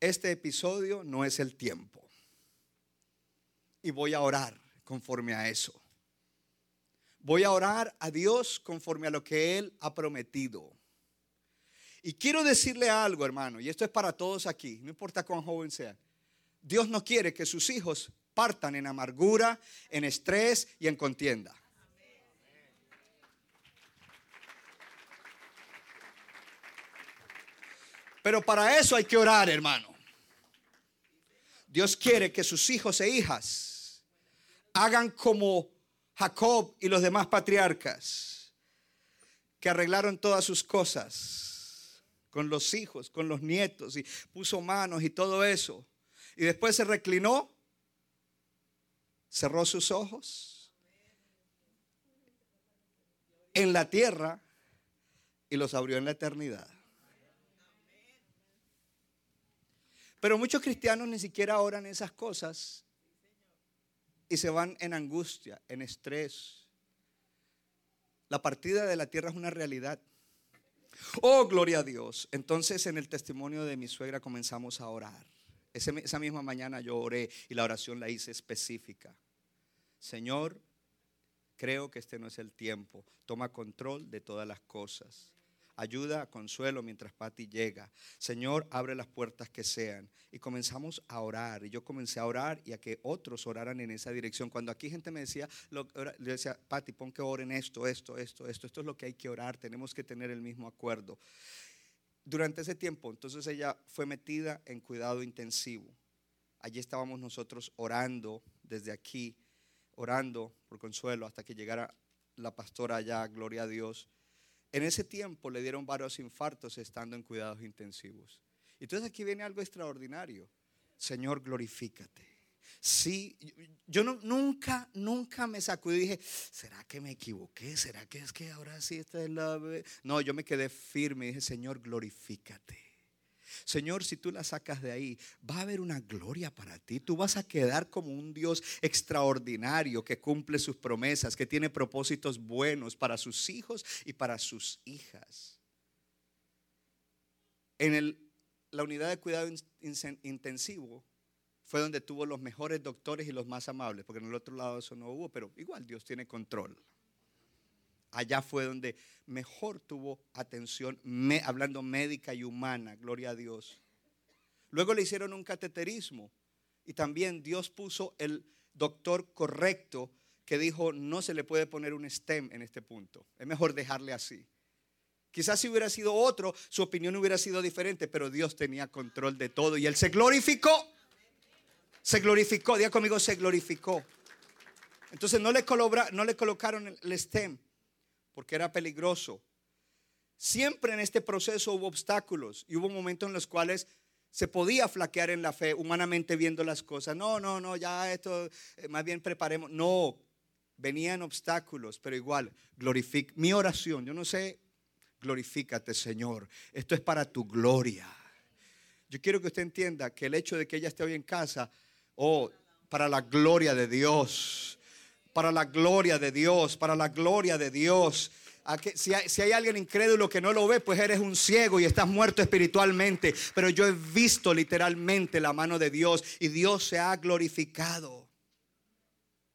este episodio no es el tiempo. Y voy a orar conforme a eso. Voy a orar a Dios conforme a lo que Él ha prometido. Y quiero decirle algo, hermano, y esto es para todos aquí, no importa cuán joven sea. Dios no quiere que sus hijos partan en amargura, en estrés y en contienda. Pero para eso hay que orar, hermano. Dios quiere que sus hijos e hijas hagan como Jacob y los demás patriarcas, que arreglaron todas sus cosas con los hijos, con los nietos, y puso manos y todo eso. Y después se reclinó, cerró sus ojos en la tierra y los abrió en la eternidad. Pero muchos cristianos ni siquiera oran esas cosas y se van en angustia, en estrés. La partida de la tierra es una realidad. Oh, gloria a Dios. Entonces en el testimonio de mi suegra comenzamos a orar. esa misma mañana yo oré y la oración la hice específica. Señor, creo que este no es el tiempo. Toma control de todas las cosas. Ayuda, consuelo mientras Patty llega. Señor, abre las puertas que sean. Y comenzamos a orar. Y yo comencé a orar y a que otros oraran en esa dirección. Cuando aquí gente me decía, lo, le decía, Patty, pon que oren esto, esto, esto, esto. Esto es lo que hay que orar. Tenemos que tener el mismo acuerdo. Durante ese tiempo, entonces ella fue metida en cuidado intensivo. Allí estábamos nosotros orando desde aquí, orando por consuelo hasta que llegara la pastora allá, gloria a Dios. En ese tiempo le dieron varios infartos estando en cuidados intensivos. Entonces aquí viene algo extraordinario. Señor, glorifícate. Sí, yo nunca, nunca me sacudí y dije, ¿será que me equivoqué? ¿Será que es que ahora sí esta es la... No, yo me quedé firme y dije, Señor, glorifícate. Señor, si tú la sacas de ahí, va a haber una gloria para ti. Tú vas a quedar como un Dios extraordinario que cumple sus promesas, que tiene propósitos buenos para sus hijos y para sus hijas. En la unidad de cuidado intensivo fue donde tuvo los mejores doctores y los más amables, porque en el otro lado eso no hubo, pero igual Dios tiene control. Allá fue donde mejor tuvo atención, hablando médica y humana, gloria a Dios. Luego le hicieron un cateterismo y también Dios puso el doctor correcto que dijo, no se le puede poner un stem en este punto, es mejor dejarle así. Quizás si hubiera sido otro, su opinión hubiera sido diferente, pero Dios tenía control de todo y él se glorificó. Se glorificó, diga conmigo, se glorificó. Entonces no le, no le colocaron el stem porque era peligroso. Siempre en este proceso hubo obstáculos y hubo momentos en los cuales se podía flaquear en la fe, humanamente viendo las cosas. No, no, no, ya esto, eh, más bien preparemos. No, venían obstáculos, pero igual, glorific. Mi oración, yo no sé, glorifícate, Señor. Esto es para tu gloria. Yo quiero que usted entienda que el hecho de que ella esté hoy en casa, oh, para la gloria de Dios para la gloria de Dios, para la gloria de Dios. Si hay, alguien incrédulo que no lo ve, pues eres un ciego y estás muerto espiritualmente. Pero yo he visto literalmente la mano de Dios y Dios se ha glorificado.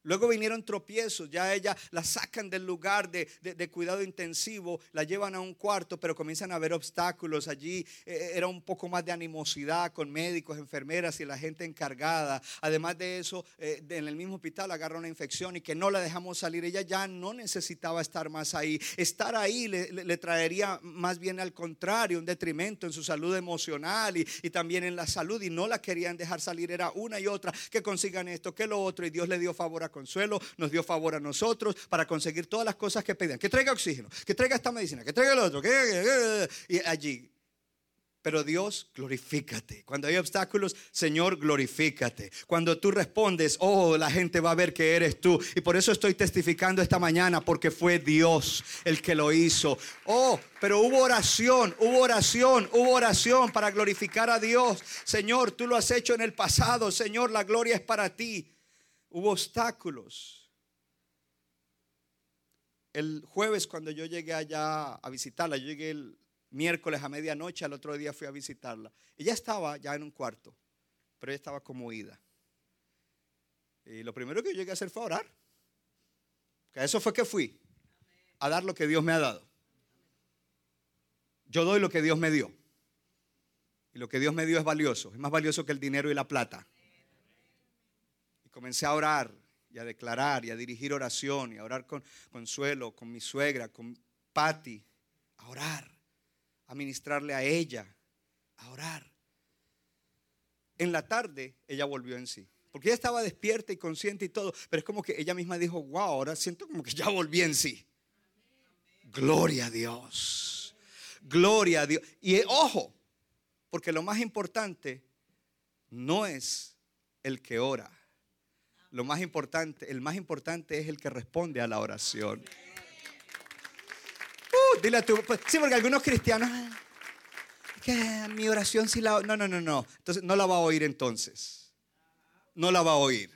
Luego vinieron tropiezos, ya ella la sacan del lugar de, cuidado intensivo, la llevan a un cuarto, pero comienzan a haber obstáculos allí. Eh, eh, era un poco más de animosidad con médicos, enfermeras y la gente encargada. Además de eso, eh, en el mismo hospital agarra una infección y que no la dejamos salir. Ella ya no necesitaba estar más ahí. Estar ahí le, traería más bien al contrario, un detrimento en su salud emocional y, y también en la salud. Y no la querían dejar salir. Era una y otra que consigan esto, que lo otro. Y Dios le dio favor a consuelo, nos dio favor a nosotros para conseguir todas las cosas que pedían. Que traiga oxígeno, que traiga esta medicina, que traiga lo otro, y allí. Pero Dios, glorifícate. Cuando hay obstáculos, Señor, glorifícate. Cuando tú respondes, oh, la gente va a ver que eres tú. Y por eso estoy testificando esta mañana, porque fue Dios el que lo hizo. Oh, pero hubo oración, hubo oración, hubo oración para glorificar a Dios. Señor, tú lo has hecho en el pasado. Señor, la gloria es para ti hubo obstáculos. El jueves cuando yo llegué allá a visitarla, yo llegué el miércoles a medianoche, al otro día fui a visitarla. Ella estaba ya en un cuarto, pero ella estaba como ida. Y lo primero que yo llegué a hacer fue orar. Que eso fue que fui, a dar lo que Dios me ha dado. Yo doy lo que Dios me dio. Y lo que Dios me dio es valioso, es más valioso que el dinero y la plata comencé a orar y a declarar y a dirigir oración y a orar con Consuelo, con mi suegra, con Patty, a orar, a ministrarle a ella, a orar. En la tarde ella volvió en sí. Porque ella estaba despierta y consciente y todo, pero es como que ella misma dijo, wow, ahora siento como que ya volví en sí. Gloria a Dios. Gloria a Dios. Y ojo, porque lo más importante no es el que ora lo más importante, el más importante es el que responde a la oración. Uh, dile a tu, pues, sí, porque algunos cristianos, ah, que mi oración sí la, no, no, no, no, entonces no la va a oír entonces, no la va a oír.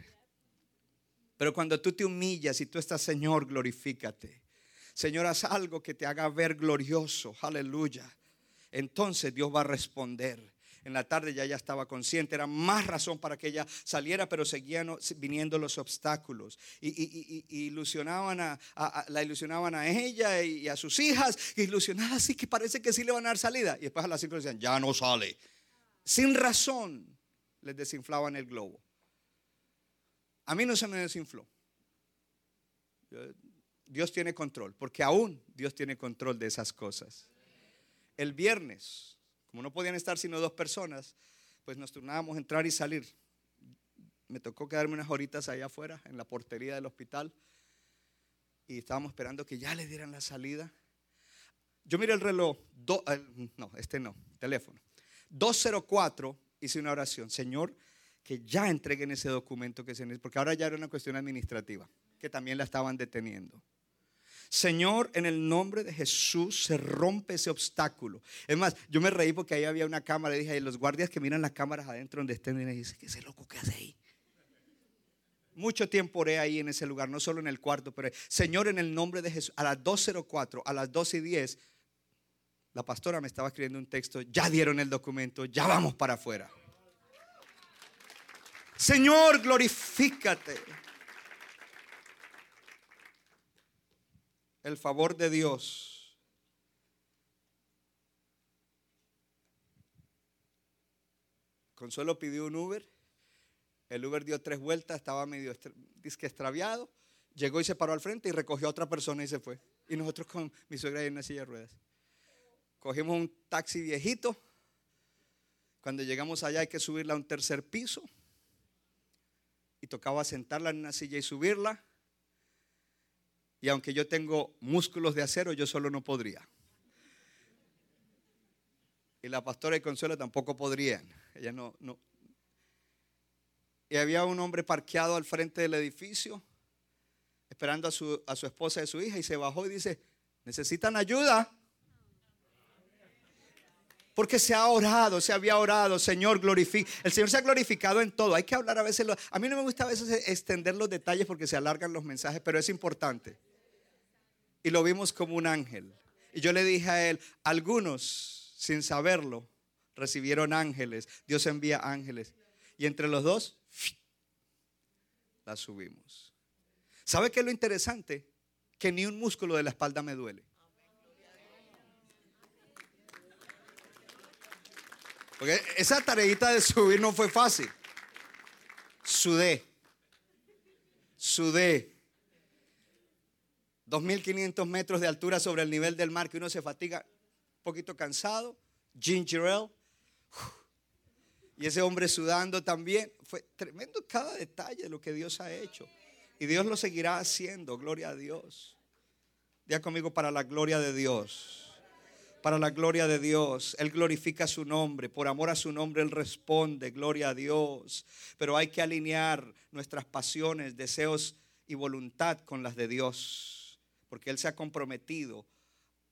Pero cuando tú te humillas y tú estás, Señor, glorifícate. Señor, haz algo que te haga ver glorioso, aleluya. Entonces Dios va a responder. En la tarde ya ella estaba consciente, era más razón para que ella saliera, pero seguían viniendo los obstáculos. Y, ilusionaban a, la ilusionaban a ella y a sus hijas, ilusionadas así que parece que sí le van a dar salida. Y después a las cinco decían, ya no sale. Sin razón les desinflaban el globo. A mí no se me desinfló. Dios tiene control, porque aún Dios tiene control de esas cosas. El viernes, como no podían estar sino dos personas, pues nos turnábamos entrar y salir. Me tocó quedarme unas horitas allá afuera, en la portería del hospital, y estábamos esperando que ya le dieran la salida. Yo miré el reloj, no, este no, teléfono. 204, hice una oración, Señor, que ya entreguen ese documento que se necesita, porque ahora ya era una cuestión administrativa, que también la estaban deteniendo. Señor, en el nombre de Jesús se rompe ese obstáculo. Es más, yo me reí porque ahí había una cámara y dije, los guardias que miran las cámaras adentro donde estén, y dicen, ¿qué ese loco que hace ahí? Mucho tiempo oré ahí en ese lugar, no solo en el cuarto, pero Señor, en el nombre de Jesús, a las 2.04, a las 2.10, la pastora me estaba escribiendo un texto, ya dieron el documento, ya vamos para afuera. Señor, glorifícate. El favor de Dios. Consuelo pidió un Uber. El Uber dio tres vueltas, estaba medio disque extraviado. Llegó y se paró al frente y recogió a otra persona y se fue. Y nosotros con mi suegra en una silla de ruedas. Cogimos un taxi viejito. Cuando llegamos allá hay que subirla a un tercer piso. Y tocaba sentarla en una silla y subirla. Y aunque yo tengo músculos de acero, yo solo no podría. Y la pastora y Consuelo tampoco podrían. Ella no, no. Y había un hombre parqueado al frente del edificio, esperando a su, a su esposa y su hija, y se bajó y dice, necesitan ayuda. Porque se ha orado, se había orado, Señor, glorifica. El Señor se ha glorificado en todo. Hay que hablar a veces. A mí no me gusta a veces extender los detalles porque se alargan los mensajes, pero es importante y lo vimos como un ángel. Y yo le dije a él, algunos, sin saberlo, recibieron ángeles. Dios envía ángeles. Y entre los dos, la subimos. ¿Sabe qué es lo interesante? Que ni un músculo de la espalda me duele. Porque esa tareita de subir no fue fácil. Sudé. Sudé. 2.500 metros de altura sobre el nivel del mar, que uno se fatiga un poquito cansado. Ginger ale. Y ese hombre sudando también. Fue tremendo cada detalle de lo que Dios ha hecho. Y Dios lo seguirá haciendo. Gloria a Dios. Diga conmigo para la gloria de Dios. Para la gloria de Dios. Él glorifica su nombre. Por amor a su nombre, Él responde. Gloria a Dios. Pero hay que alinear nuestras pasiones, deseos y voluntad con las de Dios porque Él se ha comprometido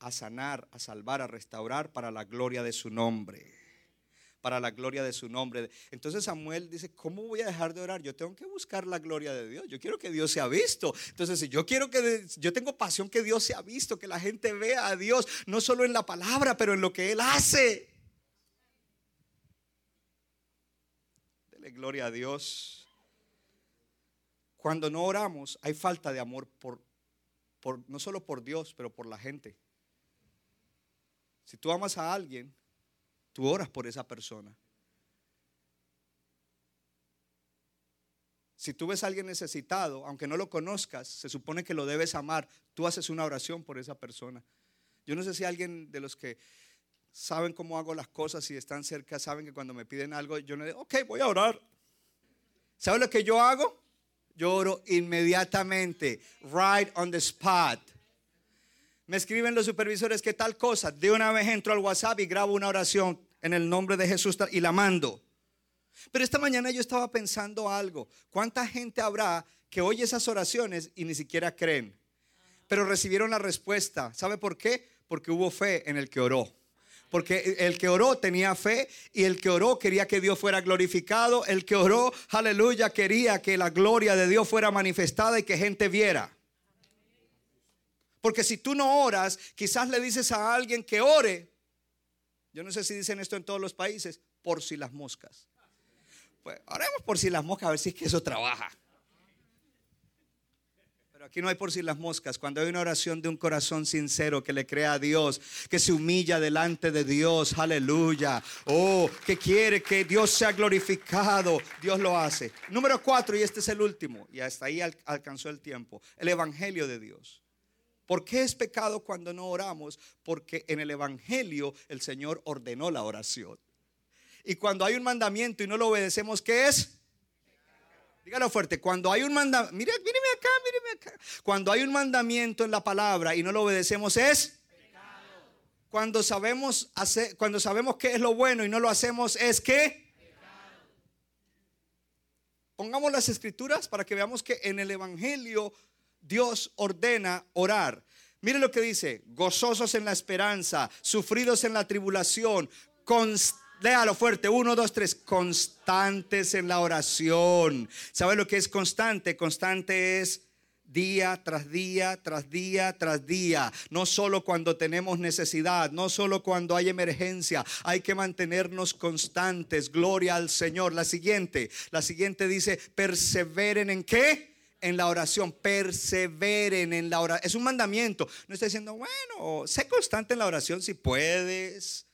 a sanar, a salvar, a restaurar para la gloria de su nombre. Para la gloria de su nombre. Entonces Samuel dice, ¿cómo voy a dejar de orar? Yo tengo que buscar la gloria de Dios. Yo quiero que Dios sea visto. Entonces, si yo quiero que, yo tengo pasión que Dios sea visto, que la gente vea a Dios, no solo en la palabra, pero en lo que Él hace. Dele gloria a Dios. Cuando no oramos, hay falta de amor por no solo por Dios, pero por la gente. Si tú amas a alguien, tú oras por esa persona. Si tú ves a alguien necesitado, aunque no lo conozcas, se supone que lo debes amar, tú haces una oración por esa persona. Yo no sé si alguien de los que saben cómo hago las cosas y están cerca, saben que cuando me piden algo, yo no digo, ok, voy a orar. ¿Sabe lo que yo hago? Lloro inmediatamente, right on the spot. Me escriben los supervisores que tal cosa. De una vez entro al WhatsApp y grabo una oración en el nombre de Jesús y la mando. Pero esta mañana yo estaba pensando algo. ¿Cuánta gente habrá que oye esas oraciones y ni siquiera creen? Pero recibieron la respuesta. ¿Sabe por qué? Porque hubo fe en el que oró. Porque el que oró tenía fe y el que oró quería que Dios fuera glorificado. El que oró, aleluya, quería que la gloria de Dios fuera manifestada y que gente viera. Porque si tú no oras, quizás le dices a alguien que ore. Yo no sé si dicen esto en todos los países. por si las moscas. Pues oremos por si las moscas, a ver si es que eso trabaja. Pero aquí no hay por si las moscas. Cuando hay una oración de un corazón sincero que le crea a Dios, que se humilla delante de Dios, aleluya. Oh, que quiere que Dios sea glorificado, Dios lo hace. Número cuatro, y este es el último, y hasta ahí alcanzó el tiempo, el Evangelio de Dios. ¿Por qué es pecado cuando no oramos? Porque en el Evangelio el Señor ordenó la oración. Y cuando hay un mandamiento y no lo obedecemos, ¿qué es? Dígalo fuerte, cuando hay un mandamiento, mire, míreme acá, míreme acá. Cuando hay un mandamiento en la palabra y no lo obedecemos es cuando sabemos hacer, cuando sabemos qué es lo bueno y no lo hacemos es qué? Pongamos las escrituras para que veamos que en el evangelio Dios ordena orar. Mire lo que dice, gozosos en la esperanza, sufridos en la tribulación, léalo fuerte, uno, dos, tres, constantes en la oración. ¿Sabe lo que es constante? Constante es día tras día, tras día, tras día. No solo cuando tenemos necesidad, no solo cuando hay emergencia, hay que mantenernos constantes. Gloria al Señor. La siguiente, la siguiente dice, perseveren en qué? En la oración, perseveren en la oración. Es un mandamiento. No está diciendo, bueno, sé constante en la oración si puedes.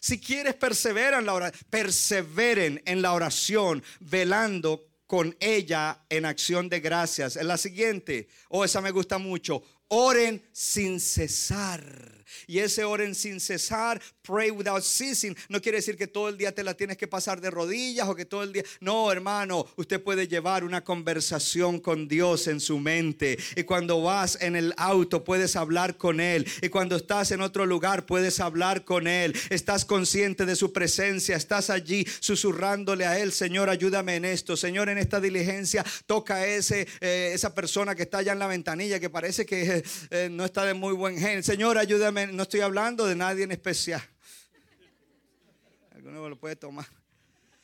Si quieres, persevera en la oración. Perseveren en la oración, velando con ella en acción de gracias. Es la siguiente, oh, esa me gusta mucho. Oren sin cesar. Y ese oren sin cesar, pray without ceasing, no quiere decir que todo el día te la tienes que pasar de rodillas o que todo el día. No, hermano, usted puede llevar una conversación con Dios en su mente. Y cuando vas en el auto puedes hablar con Él. Y cuando estás en otro lugar puedes hablar con Él. Estás consciente de su presencia. Estás allí susurrándole a Él, Señor, ayúdame en esto. Señor, en esta diligencia toca a ese, eh, esa persona que está allá en la ventanilla que parece que eh, no está de muy buen gen. Señor, ayúdame no estoy hablando de nadie en especial. Alguno lo puede tomar.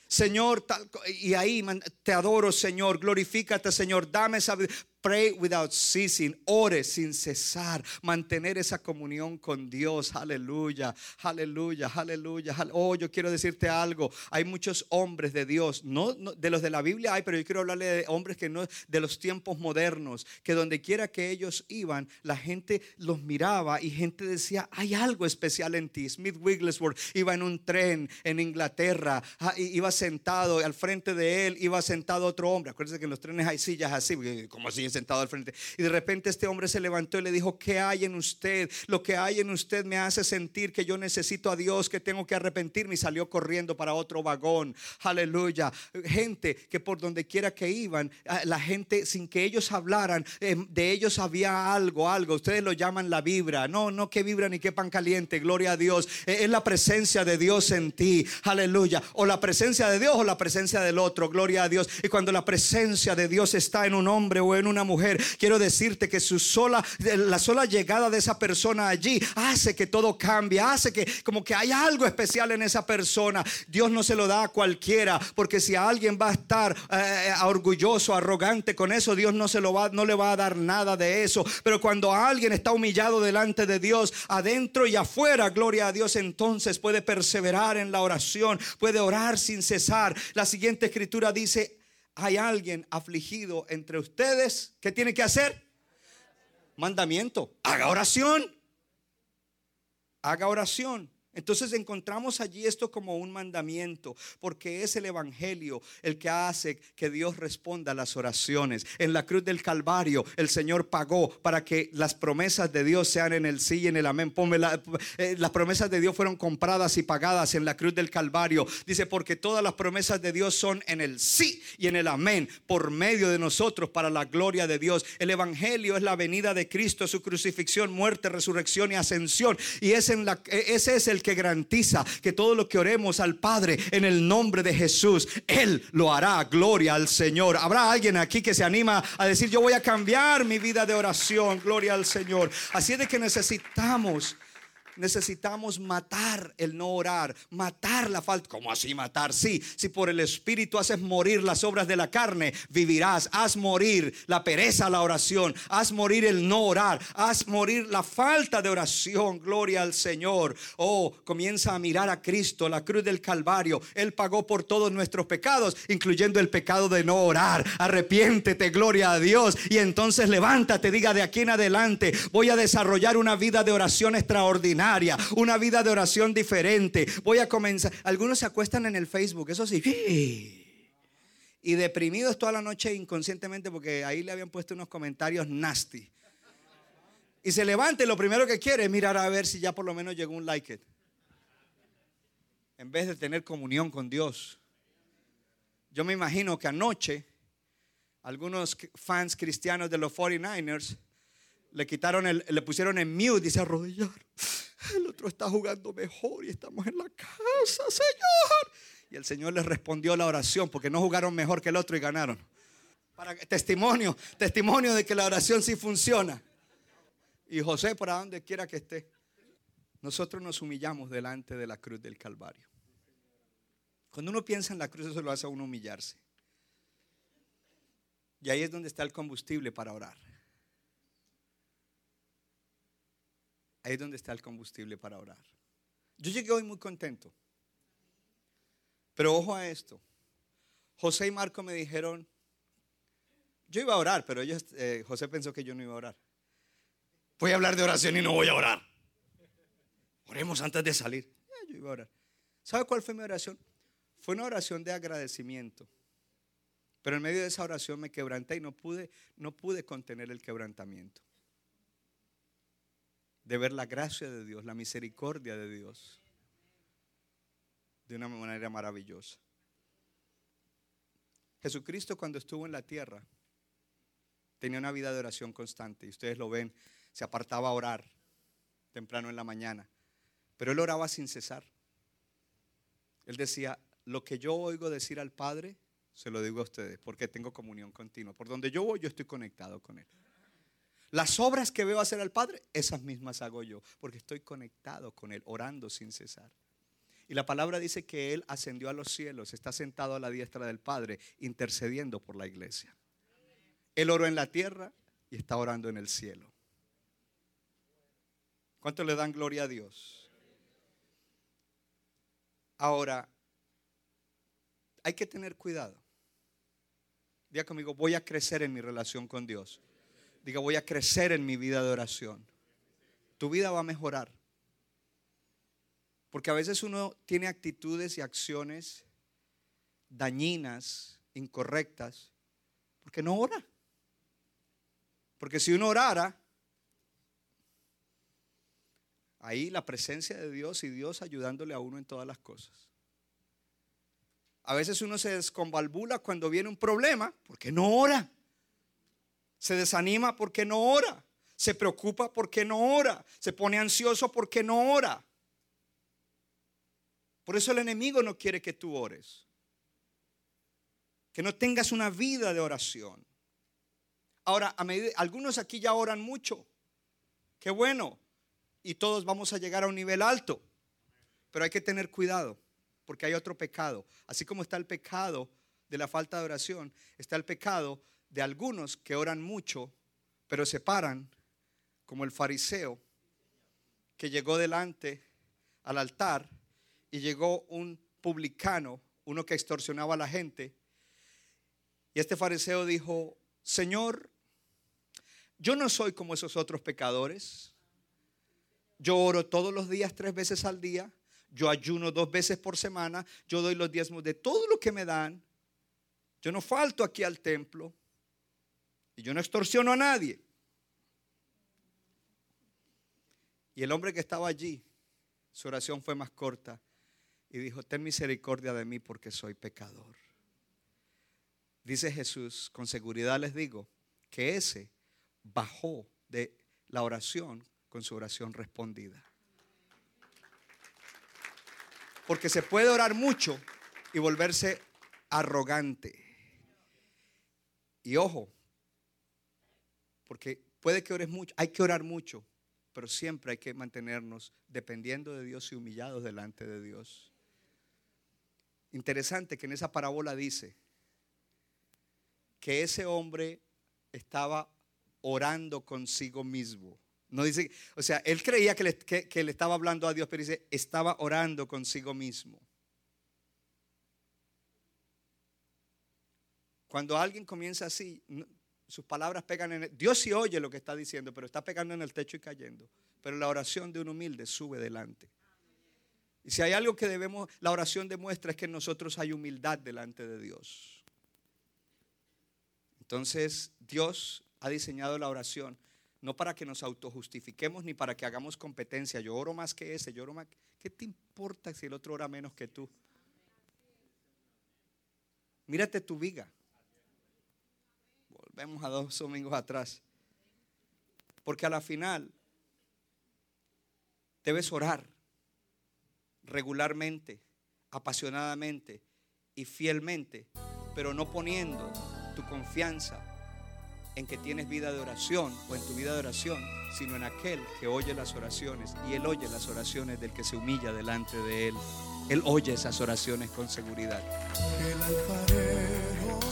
Señor, y ahí te adoro, Señor, glorifícate, Señor, dame sabiduría. Pray without ceasing. Ore sin cesar. Mantener esa comunión con Dios. Aleluya. Aleluya. Aleluya. Oh, yo quiero decirte algo. Hay muchos hombres de Dios. No, de los de la Biblia hay, pero yo quiero hablarle de hombres que no de los tiempos modernos. Que donde quiera que ellos iban, la gente los miraba y gente decía, hay algo especial en ti. Smith Wigglesworth iba en un tren en Inglaterra. Ah, iba sentado al frente de él. Iba sentado otro hombre. Acuérdense que en los trenes hay sillas así. Como así sentado al frente. Y de repente este hombre se levantó y le dijo, ¿qué hay en usted? Lo que hay en usted me hace sentir que yo necesito a Dios, que tengo que arrepentirme. Y salió corriendo para otro vagón. Aleluya. Gente que por donde quiera que iban, ah, la gente sin que ellos hablaran, em, de ellos había algo, algo. Ustedes lo llaman la vibra. No, no que vibra ni que pan caliente. Gloria a Dios. E, es la presencia de Dios en ti. Aleluya. O la presencia de Dios o la presencia del otro. Gloria a Dios. Y cuando la presencia de Dios está en un hombre o en una mujer, quiero decirte que su sola, la sola llegada de esa persona allí hace que todo cambie, hace que como que hay algo especial en esa persona. Dios no se lo da a cualquiera, porque si alguien va a estar eh, orgulloso, arrogante con eso, Dios no se lo va, no le va a dar nada de eso. Pero cuando alguien está humillado delante de Dios, adentro y afuera, gloria a Dios, entonces puede perseverar en la oración, puede orar sin cesar. La siguiente escritura dice, hay alguien afligido entre ustedes, ¿qué tiene que hacer? Mandamiento. Haga oración. Haga oración. Entonces encontramos allí esto como un mandamiento, porque es el Evangelio el que hace que Dios responda a las oraciones. En la cruz del Calvario el Señor pagó para que las promesas de Dios sean en el sí y en el amén. Eh, las promesas de Dios fueron compradas y pagadas en la cruz del Calvario. Dice, porque todas las promesas de Dios son en el sí y en el amén, por medio de nosotros, para la gloria de Dios. El Evangelio es la venida de Cristo, su crucifixión, muerte, resurrección y ascensión. Y es en la, e, ese es el que garantiza que todo lo que oremos al Padre en el nombre de Jesús, Él lo hará. Gloria al Señor. Habrá alguien aquí que se anima a decir, yo voy a cambiar mi vida de oración. Gloria al Señor. Así es de que necesitamos necesitamos matar el no orar, matar la falta. ¿Cómo así matar? Sí, si por el Espíritu haces morir las obras de la carne, vivirás. Haz morir la pereza a la oración, haz morir el no orar, haz morir la falta de oración. Gloria al Señor. Oh, comienza a mirar a Cristo, la cruz del Calvario. Él pagó por todos nuestros pecados, incluyendo el pecado de no orar. Arrepiéntete, gloria a Dios. Y entonces levántate, diga de aquí en adelante, voy a desarrollar una vida de oración extraordinaria, una vida de oración diferente. Voy a comenzar. Algunos se acuestan en el Facebook, eso sí. Y deprimidos toda la noche inconscientemente porque ahí le habían puesto unos comentarios nasty. Y se levanta y lo primero que quiere es mirar a ver si ya por lo menos llegó un like it. En vez de tener comunión con Dios. Yo me imagino que anoche algunos fans cristianos de los 49ers le quitaron el, le pusieron en mute y se arrodillaron. El otro está jugando mejor y estamos en la casa, Señor. Y el Señor les respondió la oración porque no jugaron mejor que el otro y ganaron. Para testimonio, testimonio de que la oración sí funciona. Y José, para donde quiera que esté, nosotros nos humillamos delante de la cruz del Calvario. Cuando uno piensa en la cruz, eso lo hace a uno humillarse. Y ahí es donde está el combustible para orar. Ahí es donde está el combustible para orar. Yo llegué hoy muy contento. Pero ojo a esto. José y Marco me dijeron, yo iba a orar, pero ellos, eh, José pensó que yo no iba a orar. Voy a hablar de oración y no voy a orar. Oremos antes de salir. yo iba a orar. ¿Sabe cuál fue mi oración? Fue una oración de agradecimiento. Pero en medio de esa oración me quebranté y no pude, no pude contener el quebrantamiento de ver la gracia de Dios, la misericordia de Dios de una manera maravillosa. Jesucristo cuando estuvo en la tierra tenía una vida de oración constante y ustedes lo ven, se apartaba a orar temprano en la mañana, pero él oraba sin cesar. Él decía, lo que yo oigo decir al Padre, se lo digo a ustedes, porque tengo comunión continua. Por donde yo voy, yo estoy conectado con Él. Las obras que veo hacer al Padre, esas mismas hago yo, porque estoy conectado con Él, orando sin cesar. Y la palabra dice que Él ascendió a los cielos, está sentado a la diestra del Padre, intercediendo por la iglesia. Él oró en la tierra y está orando en el cielo. ¿Cuánto le dan gloria a Dios? Ahora, hay que tener cuidado. Diga conmigo, voy a crecer en mi relación con Dios. Diga, voy a crecer en mi vida de oración. Tu vida va a mejorar. Porque a veces uno tiene actitudes y acciones dañinas, incorrectas, porque no ora. Porque si uno orara, ahí la presencia de Dios y Dios ayudándole a uno en todas las cosas. A veces uno se desconvalvula cuando viene un problema porque no ora. Se desanima porque no ora. Se preocupa porque no ora. Se pone ansioso porque no ora. Por eso el enemigo no quiere que tú ores. Que no tengas una vida de oración. Ahora, a medida, algunos aquí ya oran mucho. Qué bueno. Y todos vamos a llegar a un nivel alto. Pero hay que tener cuidado, porque hay otro pecado. Así como está el pecado de la falta de oración, está el pecado de algunos que oran mucho, pero se paran, como el fariseo que llegó delante al altar y llegó un publicano, uno que extorsionaba a la gente. Y este fariseo dijo, Señor, yo no soy como esos otros pecadores. Yo oro todos los días tres veces al día. Yo ayuno dos veces por semana. Yo doy los diezmos de todo lo que me dan. Yo no falto aquí al templo. Y yo no extorsiono a nadie. Y el hombre que estaba allí, su oración fue más corta y dijo, ten misericordia de mí porque soy pecador. Dice Jesús, con seguridad les digo, que ese bajó de la oración con su oración respondida. Porque se puede orar mucho y volverse arrogante. Y ojo, porque puede que ores mucho, hay que orar mucho, pero siempre hay que mantenernos dependiendo de Dios y humillados delante de Dios. Interesante que en esa parábola dice que ese hombre estaba orando consigo mismo. No dice, o sea, él creía que le, que le estaba hablando a Dios, pero dice, estaba orando consigo mismo. Cuando alguien comienza así, sus palabras pegan en el, Dios sí oye lo que está diciendo, pero está pegando en el techo y cayendo. Pero la oración de un humilde sube delante. Y si hay algo que debemos, la oración demuestra es que en nosotros hay humildad delante de Dios. Entonces, Dios ha diseñado la oración no para que nos autojustifiquemos ni para que hagamos competencia. Yo oro más que ese, yo oro más. ¿Qué te importa si el otro ora menos que tú? Mírate tu viga. Vemos a dos domingos atrás. Porque a la final debes orar regularmente, apasionadamente y fielmente, pero no poniendo tu confianza en que tienes vida de oración o en tu vida de oración, sino en aquel que oye las oraciones y él oye las oraciones del que se humilla delante de él. Él oye esas oraciones con seguridad.